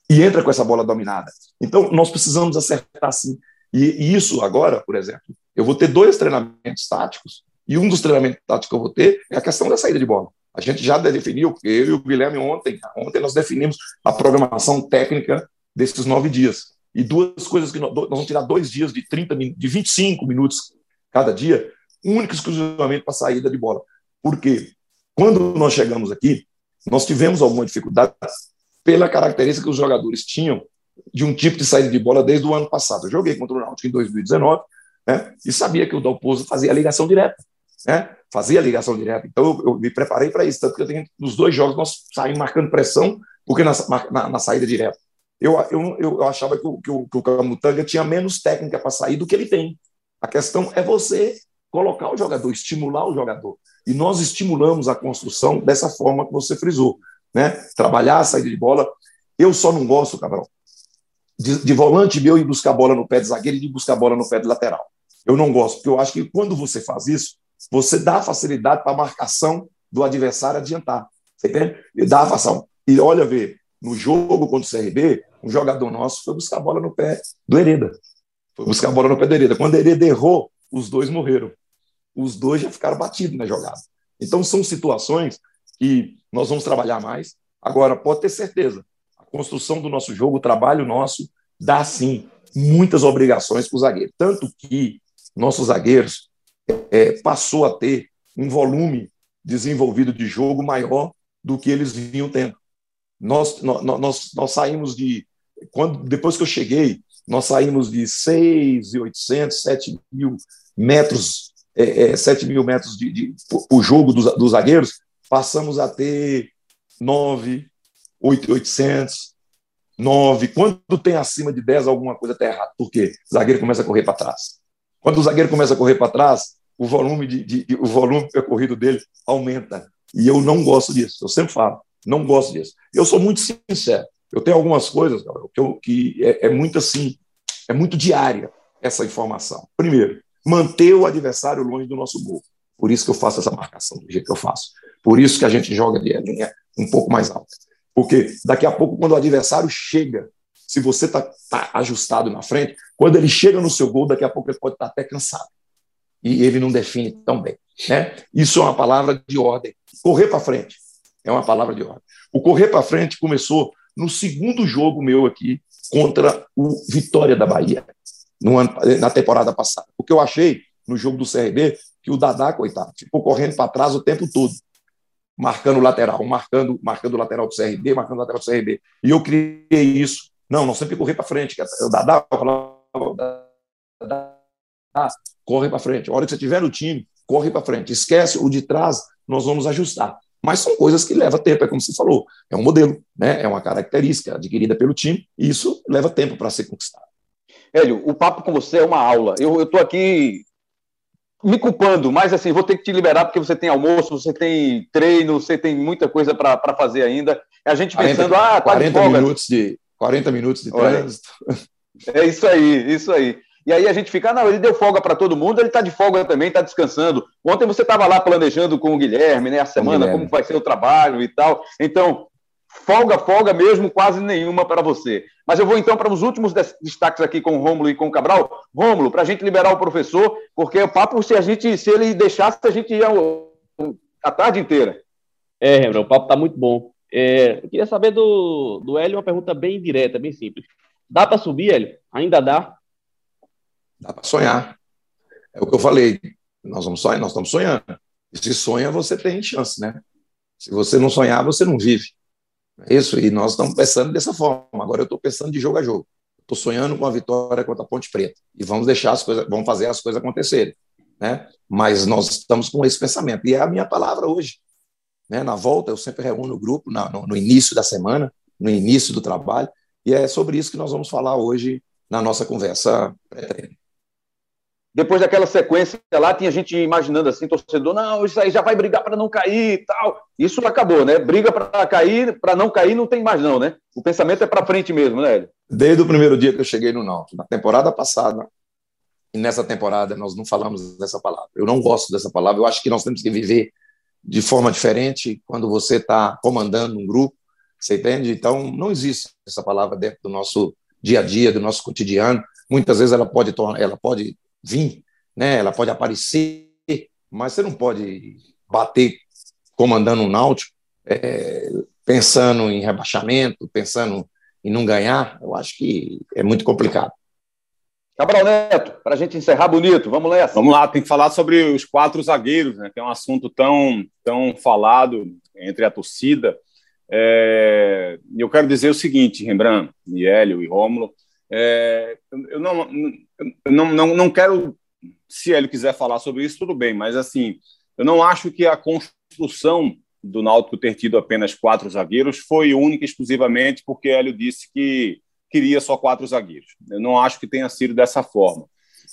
[SPEAKER 3] e entra com essa bola dominada. Então, nós precisamos acertar sim. E, e, isso agora, por exemplo, eu vou ter dois treinamentos táticos, e um dos treinamentos táticos que eu vou ter é a questão da saída de bola. A gente já definiu, eu e o Guilherme ontem, ontem nós definimos a programação técnica desses nove dias. E duas coisas que nós, nós vamos tirar dois dias de 30 de 25 minutos cada dia, único exclusivamente para saída de bola. Porque quando nós chegamos aqui, nós tivemos alguma dificuldade pela característica que os jogadores tinham de um tipo de saída de bola desde o ano passado. Eu joguei contra o Náutico em 2019 né, e sabia que o Dalpozo fazia a ligação direta. Né, fazia a ligação direta. Então eu, eu me preparei para isso. Tanto que tenho, nos dois jogos nós saímos marcando pressão porque na, na, na saída direta. Eu, eu, eu achava que o, que o, que o Camutanga tinha menos técnica para sair do que ele tem. A questão é você colocar o jogador, estimular o jogador. E nós estimulamos a construção dessa forma que você frisou né? trabalhar a saída de bola. Eu só não gosto, Cabral, de, de volante meu e buscar bola no pé de zagueiro e de buscar bola no pé de lateral. Eu não gosto, porque eu acho que quando você faz isso, você dá facilidade para a marcação do adversário adiantar. Você entende? E dá a fação. E olha, ver, no jogo contra o CRB, um jogador nosso foi buscar a bola no pé do Hereda. Foi buscar a bola no pé do Hereda. Quando o Hereda errou, os dois morreram. Os dois já ficaram batidos na jogada. Então, são situações que nós vamos trabalhar mais. Agora, pode ter certeza, construção do nosso jogo, o trabalho nosso, dá sim muitas obrigações para o zagueiro. Tanto que nossos zagueiros é, passou a ter um volume desenvolvido de jogo maior do que eles vinham tendo. Nós, nós, nós, nós saímos de. quando Depois que eu cheguei, nós saímos de 6,800, 7 mil metros, é, é, 7 mil metros de, de, o jogo dos, dos zagueiros passamos a ter 9, 800, 9. Quando tem acima de 10, alguma coisa está errada. Por quê? O zagueiro começa a correr para trás. Quando o zagueiro começa a correr para trás, o volume de, de, de, o volume percorrido dele aumenta. E eu não gosto disso. Eu sempre falo, não gosto disso. Eu sou muito sincero. Eu tenho algumas coisas que, eu, que é, é muito assim, é muito diária essa informação. Primeiro, manter o adversário longe do nosso gol. Por isso que eu faço essa marcação do jeito que eu faço. Por isso que a gente joga de linha um pouco mais alta. Porque daqui a pouco, quando o adversário chega, se você está tá ajustado na frente, quando ele chega no seu gol, daqui a pouco ele pode estar tá até cansado. E ele não define tão bem. Né? Isso é uma palavra de ordem. Correr para frente é uma palavra de ordem. O correr para frente começou no segundo jogo meu aqui contra o Vitória da Bahia, ano, na temporada passada. Porque eu achei, no jogo do CRB, que o Dadá, coitado, ficou correndo para trás o tempo todo, marcando lateral, marcando, marcando lateral do CRB, marcando lateral do CRB. E eu criei isso. Não, não sempre correr para frente. O Dadá, corre para frente. A hora que você estiver no time, corre para frente. Esquece o de trás, nós vamos ajustar. Mas são coisas que levam tempo, é como você falou. É um modelo, né? é uma característica adquirida pelo time, e isso leva tempo para ser conquistado.
[SPEAKER 2] Hélio, o papo com você é uma aula. Eu estou aqui me culpando, mas assim, vou ter que te liberar porque você tem almoço, você tem treino, você tem muita coisa para fazer ainda. A gente pensando, 40, ah,
[SPEAKER 3] tá 40 minutos de 40 minutos de trânsito.
[SPEAKER 2] É isso aí, isso aí. E aí a gente fica, ah, não, ele deu folga para todo mundo, ele está de folga também, está descansando. Ontem você estava lá planejando com o Guilherme, né, a semana, como vai ser o trabalho e tal. Então, folga, folga mesmo, quase nenhuma para você. Mas eu vou então para os últimos destaques aqui com o Rômulo e com o Cabral. Rômulo, para a gente liberar o professor, porque o papo, se a gente, se ele deixasse, a gente ia a tarde inteira.
[SPEAKER 5] É, Rembrandt, o papo está muito bom. É, eu queria saber do, do Hélio uma pergunta bem direta, bem simples. Dá para subir, Hélio? Ainda dá?
[SPEAKER 3] Dá para sonhar. É o que eu falei. Nós vamos sonhar, nós estamos sonhando. E se sonha, você tem chance, né? Se você não sonhar, você não vive. É isso, e nós estamos pensando dessa forma. Agora eu estou pensando de jogo a jogo. Estou sonhando com a vitória contra a Ponte Preta. E vamos deixar as coisas, vamos fazer as coisas acontecerem. Né? Mas nós estamos com esse pensamento. E é a minha palavra hoje. Né? Na volta, eu sempre reúno o grupo na, no, no início da semana, no início do trabalho, e é sobre isso que nós vamos falar hoje na nossa conversa pré-treino
[SPEAKER 2] depois daquela sequência lá, tinha gente imaginando assim, torcedor, não, isso aí já vai brigar para não cair e tal. Isso acabou, né? Briga para cair, para não cair, não tem mais não, né? O pensamento é para frente mesmo, né, Hélio?
[SPEAKER 3] Desde o primeiro dia que eu cheguei no Náutico, na temporada passada, e nessa temporada nós não falamos dessa palavra. Eu não gosto dessa palavra, eu acho que nós temos que viver de forma diferente quando você está comandando um grupo, você entende? Então, não existe essa palavra dentro do nosso dia a dia, do nosso cotidiano. Muitas vezes ela pode, ela pode vir, né? ela pode aparecer, mas você não pode bater comandando um náutico é, pensando em rebaixamento, pensando em não ganhar. Eu acho que é muito complicado.
[SPEAKER 2] Cabral Neto, para a gente encerrar bonito, vamos lá.
[SPEAKER 4] Vamos lá, tem que falar sobre os quatro zagueiros, né, que é um assunto tão, tão falado entre a torcida. É, eu quero dizer o seguinte, Rembrandt, e Hélio e Rômulo, é, eu não, não, não, não quero, se ele quiser falar sobre isso, tudo bem, mas assim, eu não acho que a construção do Náutico ter tido apenas quatro zagueiros foi única exclusivamente porque Hélio disse que queria só quatro zagueiros. Eu não acho que tenha sido dessa forma.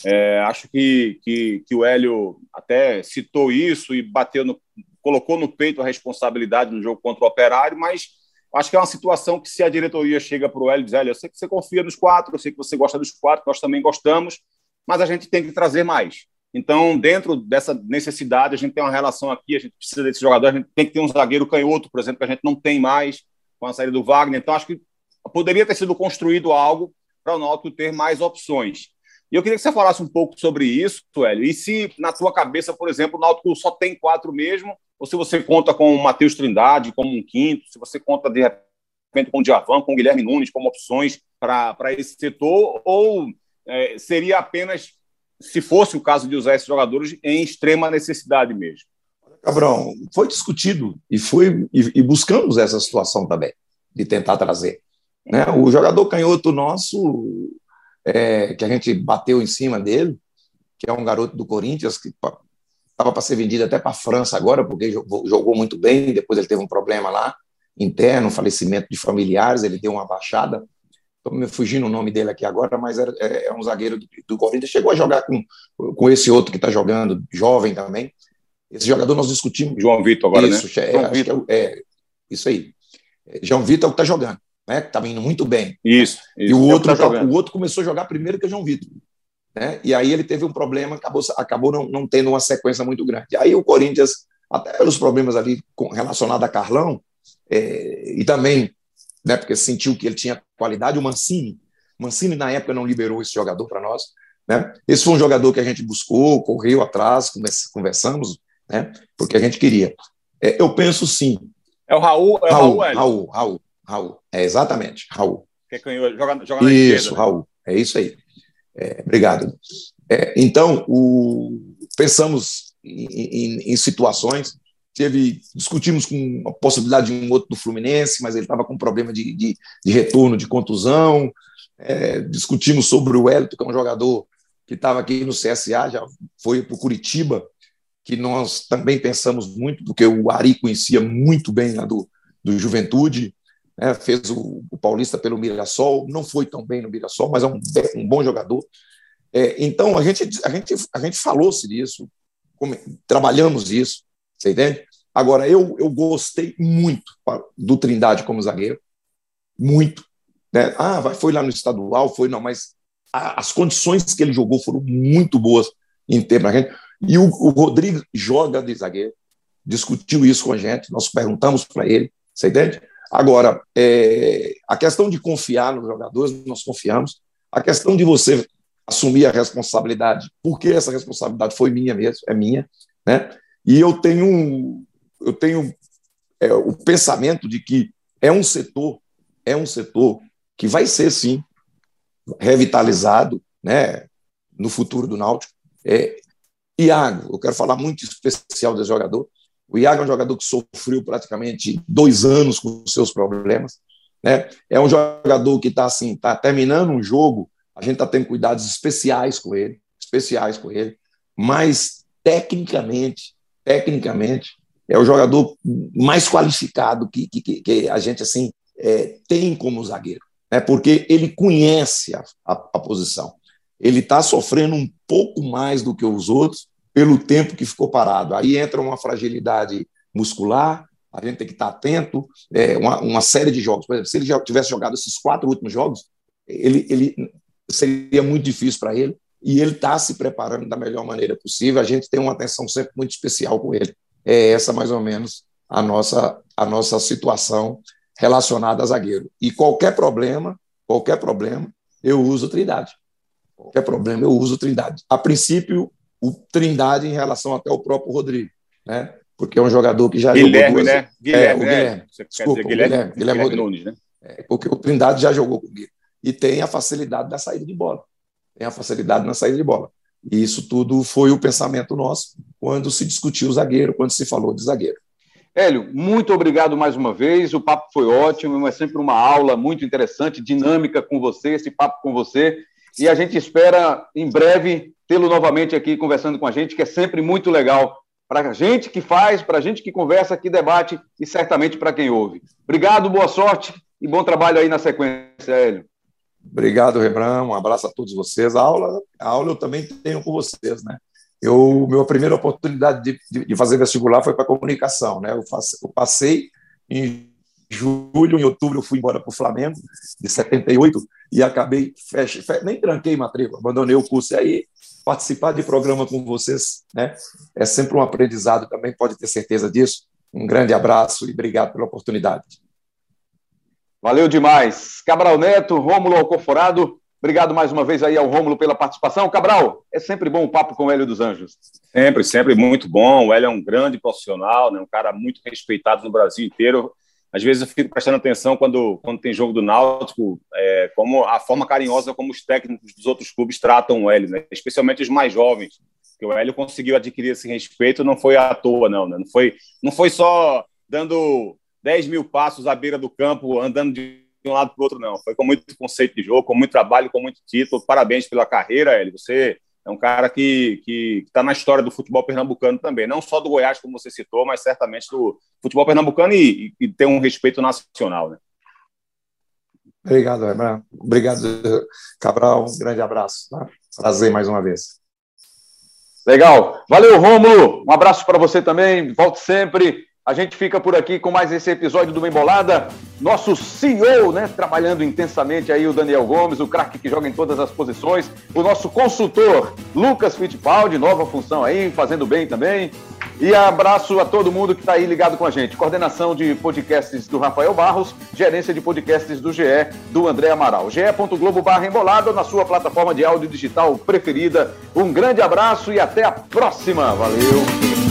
[SPEAKER 4] É, acho que, que, que, o Hélio até citou isso e bateu no, colocou no peito a responsabilidade no jogo contra o Operário, mas Acho que é uma situação que, se a diretoria chega para o Hélio e diz: Hélio, eu sei que você confia nos quatro, eu sei que você gosta dos quatro, nós também gostamos, mas a gente tem que trazer mais. Então, dentro dessa necessidade, a gente tem uma relação aqui, a gente precisa desse jogador, a gente tem que ter um zagueiro canhoto, por exemplo, que a gente não tem mais com a saída do Wagner. Então, acho que poderia ter sido construído algo para o Náutico ter mais opções. E eu queria que você falasse um pouco sobre isso, Hélio. E se, na tua cabeça, por exemplo, o Náutico só tem quatro mesmo, ou se você conta com o Matheus Trindade como um quinto, se você conta de repente com o Diavan, com o Guilherme Nunes como opções para esse setor, ou é, seria apenas, se fosse o caso de usar esses jogadores, em extrema necessidade mesmo?
[SPEAKER 3] Cabrão, foi discutido e, foi, e, e buscamos essa situação também, de tentar trazer. Né? O jogador canhoto nosso, é, que a gente bateu em cima dele, que é um garoto do Corinthians, que estava para ser vendido até para a França agora, porque jogou, muito bem, depois ele teve um problema lá, interno, um falecimento de familiares, ele deu uma baixada, estou me fugindo o nome dele aqui agora, mas era, é, é um zagueiro do, do, Corinthians, chegou a jogar com, com esse outro que está jogando, jovem também. Esse jogador nós discutimos.
[SPEAKER 4] João Vitor agora,
[SPEAKER 3] isso,
[SPEAKER 4] né?
[SPEAKER 3] É, João Vitor. É, é, isso aí. É, João Vitor está jogando, né? Está indo muito bem.
[SPEAKER 4] Isso.
[SPEAKER 3] isso. E o outro, tá o outro começou a jogar primeiro que o João Vitor. Né? E aí ele teve um problema, acabou, acabou não, não tendo uma sequência muito grande. Aí o Corinthians, até pelos problemas ali relacionados a Carlão, é, e também né, porque sentiu que ele tinha qualidade, o Mancini. Mancini, na época, não liberou esse jogador para nós. Né? Esse foi um jogador que a gente buscou, correu atrás, conversamos, né? porque a gente queria. É, eu penso sim.
[SPEAKER 4] É o Raul, é
[SPEAKER 3] Raul, Raul, Raul, Raul, Raul, É exatamente, Raul.
[SPEAKER 4] Que ganhou, joga, joga
[SPEAKER 3] isso, esquerda, né? Raul, é isso aí. É, obrigado. É, então, o, pensamos em, em, em situações teve discutimos com a possibilidade de um outro do Fluminense, mas ele estava com problema de, de, de, retorno, de contusão. É, discutimos sobre o Hélito, que é um jogador que estava aqui no CSA, já foi para o Curitiba, que nós também pensamos muito, porque o Ari conhecia muito bem a do, do Juventude, né, fez o, o, Paulista pelo Mirassol, não foi tão bem no Mirassol, mas é um, um bom jogador. É, então, a gente, a, gente, a gente falou-se disso, trabalhamos isso, você entende? Agora, eu, eu gostei muito do Trindade como zagueiro, muito. Né? Ah, foi lá no estadual, foi não, mas a, as condições que ele jogou foram muito boas em termos da gente. E o, o Rodrigo joga de zagueiro, discutiu isso com a gente, nós perguntamos para ele, você entende? Agora, é, a questão de confiar nos jogadores, nós confiamos. A questão de você assumir a responsabilidade, porque essa responsabilidade foi minha mesmo, é minha, né? E eu tenho, eu tenho é, o pensamento de que é um setor, é um setor que vai ser sim revitalizado, né, no futuro do Náutico. É, Iago, eu quero falar muito especial desse jogador. O Iago é um jogador que sofreu praticamente dois anos com seus problemas. Né? É um jogador que está assim, tá terminando um jogo, a gente está tendo cuidados especiais com ele, especiais com ele, mas tecnicamente tecnicamente, é o jogador mais qualificado que, que, que a gente assim é, tem como zagueiro, né? porque ele conhece a, a, a posição. Ele está sofrendo um pouco mais do que os outros pelo tempo que ficou parado. Aí entra uma fragilidade muscular, a gente tem que estar atento, é, uma, uma, série de jogos. Por exemplo, se ele já tivesse jogado esses quatro últimos jogos, ele, ele seria muito difícil para ele e ele está se preparando da melhor maneira possível. A gente tem uma atenção sempre muito especial com ele. É essa, mais ou menos, a nossa, a nossa situação relacionada a zagueiro. E qualquer problema, qualquer problema, eu uso Trindade. Qualquer problema, eu uso Trindade. A princípio, o Trindade em relação até ao próprio Rodrigo, né? Porque é um jogador que já
[SPEAKER 4] Guilherme,
[SPEAKER 3] jogou duas...
[SPEAKER 4] né? Guilherme, é, o Guilherme.
[SPEAKER 3] Você Desculpa, dizer, Guilherme, Guilherme, Guilherme, Guilherme Nunes, né? É, porque o Trindade já jogou comigo. E tem a facilidade da saída de bola tem a facilidade na saída de bola. E isso tudo foi o pensamento nosso quando se discutiu o zagueiro, quando se falou de zagueiro.
[SPEAKER 2] Hélio, muito obrigado mais uma vez. O papo foi ótimo, é sempre uma aula muito interessante, dinâmica com você, esse papo com você. E a gente espera em breve tê-lo novamente aqui conversando com a gente, que é sempre muito legal para a gente que faz, para a gente que conversa, que debate e certamente para quem ouve. Obrigado, boa sorte e bom trabalho aí na sequência, Hélio.
[SPEAKER 3] Obrigado, Rembrandt. Um abraço a todos vocês. A aula, a aula eu também tenho com vocês, né? Eu, minha primeira oportunidade de, de, de fazer vestibular foi para comunicação, né? Eu, faço, eu, passei em julho, em outubro eu fui embora para o Flamengo, de 78, e acabei, feche, feche, nem tranquei matrícula, abandonei o curso. E aí, participar de programa com vocês, né? É sempre um aprendizado também, pode ter certeza disso. Um grande abraço e obrigado pela oportunidade.
[SPEAKER 2] Valeu demais. Cabral Neto, Rômulo Alcoforado, obrigado mais uma vez aí ao Rômulo pela participação. Cabral, é sempre bom o papo com o Hélio dos Anjos.
[SPEAKER 4] Sempre, sempre muito bom. O Hélio é um grande profissional, né? um cara muito respeitado no Brasil inteiro. Às vezes eu fico prestando atenção quando, quando tem jogo do Náutico, é, como a forma carinhosa como os técnicos dos outros clubes tratam o Hélio, né? especialmente os mais jovens. Que o Hélio conseguiu adquirir esse respeito não foi à toa, não. Né? Não, foi, não foi só dando 10 mil passos à beira do campo, andando de um lado para o outro, não. Foi com muito conceito de jogo, com muito trabalho, com muito título. Parabéns pela carreira, Eli. Você é um cara que está na história do futebol pernambucano também, não só do Goiás, como você citou, mas certamente do futebol pernambucano e, e, e tem um respeito nacional. Né?
[SPEAKER 3] Obrigado, Rembrandt. Obrigado, Cabral. Um grande abraço. Tá? Prazer mais uma vez.
[SPEAKER 2] Legal. Valeu, Rômulo. Um abraço para você também. Volte sempre. A gente fica por aqui com mais esse episódio do Embolada. Nosso CEO, né, trabalhando intensamente aí, o Daniel Gomes, o craque que joga em todas as posições. O nosso consultor, Lucas Fittipaldi, nova função aí, fazendo bem também. E abraço a todo mundo que está aí ligado com a gente. Coordenação de podcasts do Rafael Barros, gerência de podcasts do GE, do André Amaral. ge.globo barra embolada na sua plataforma de áudio digital preferida. Um grande abraço e até a próxima. Valeu!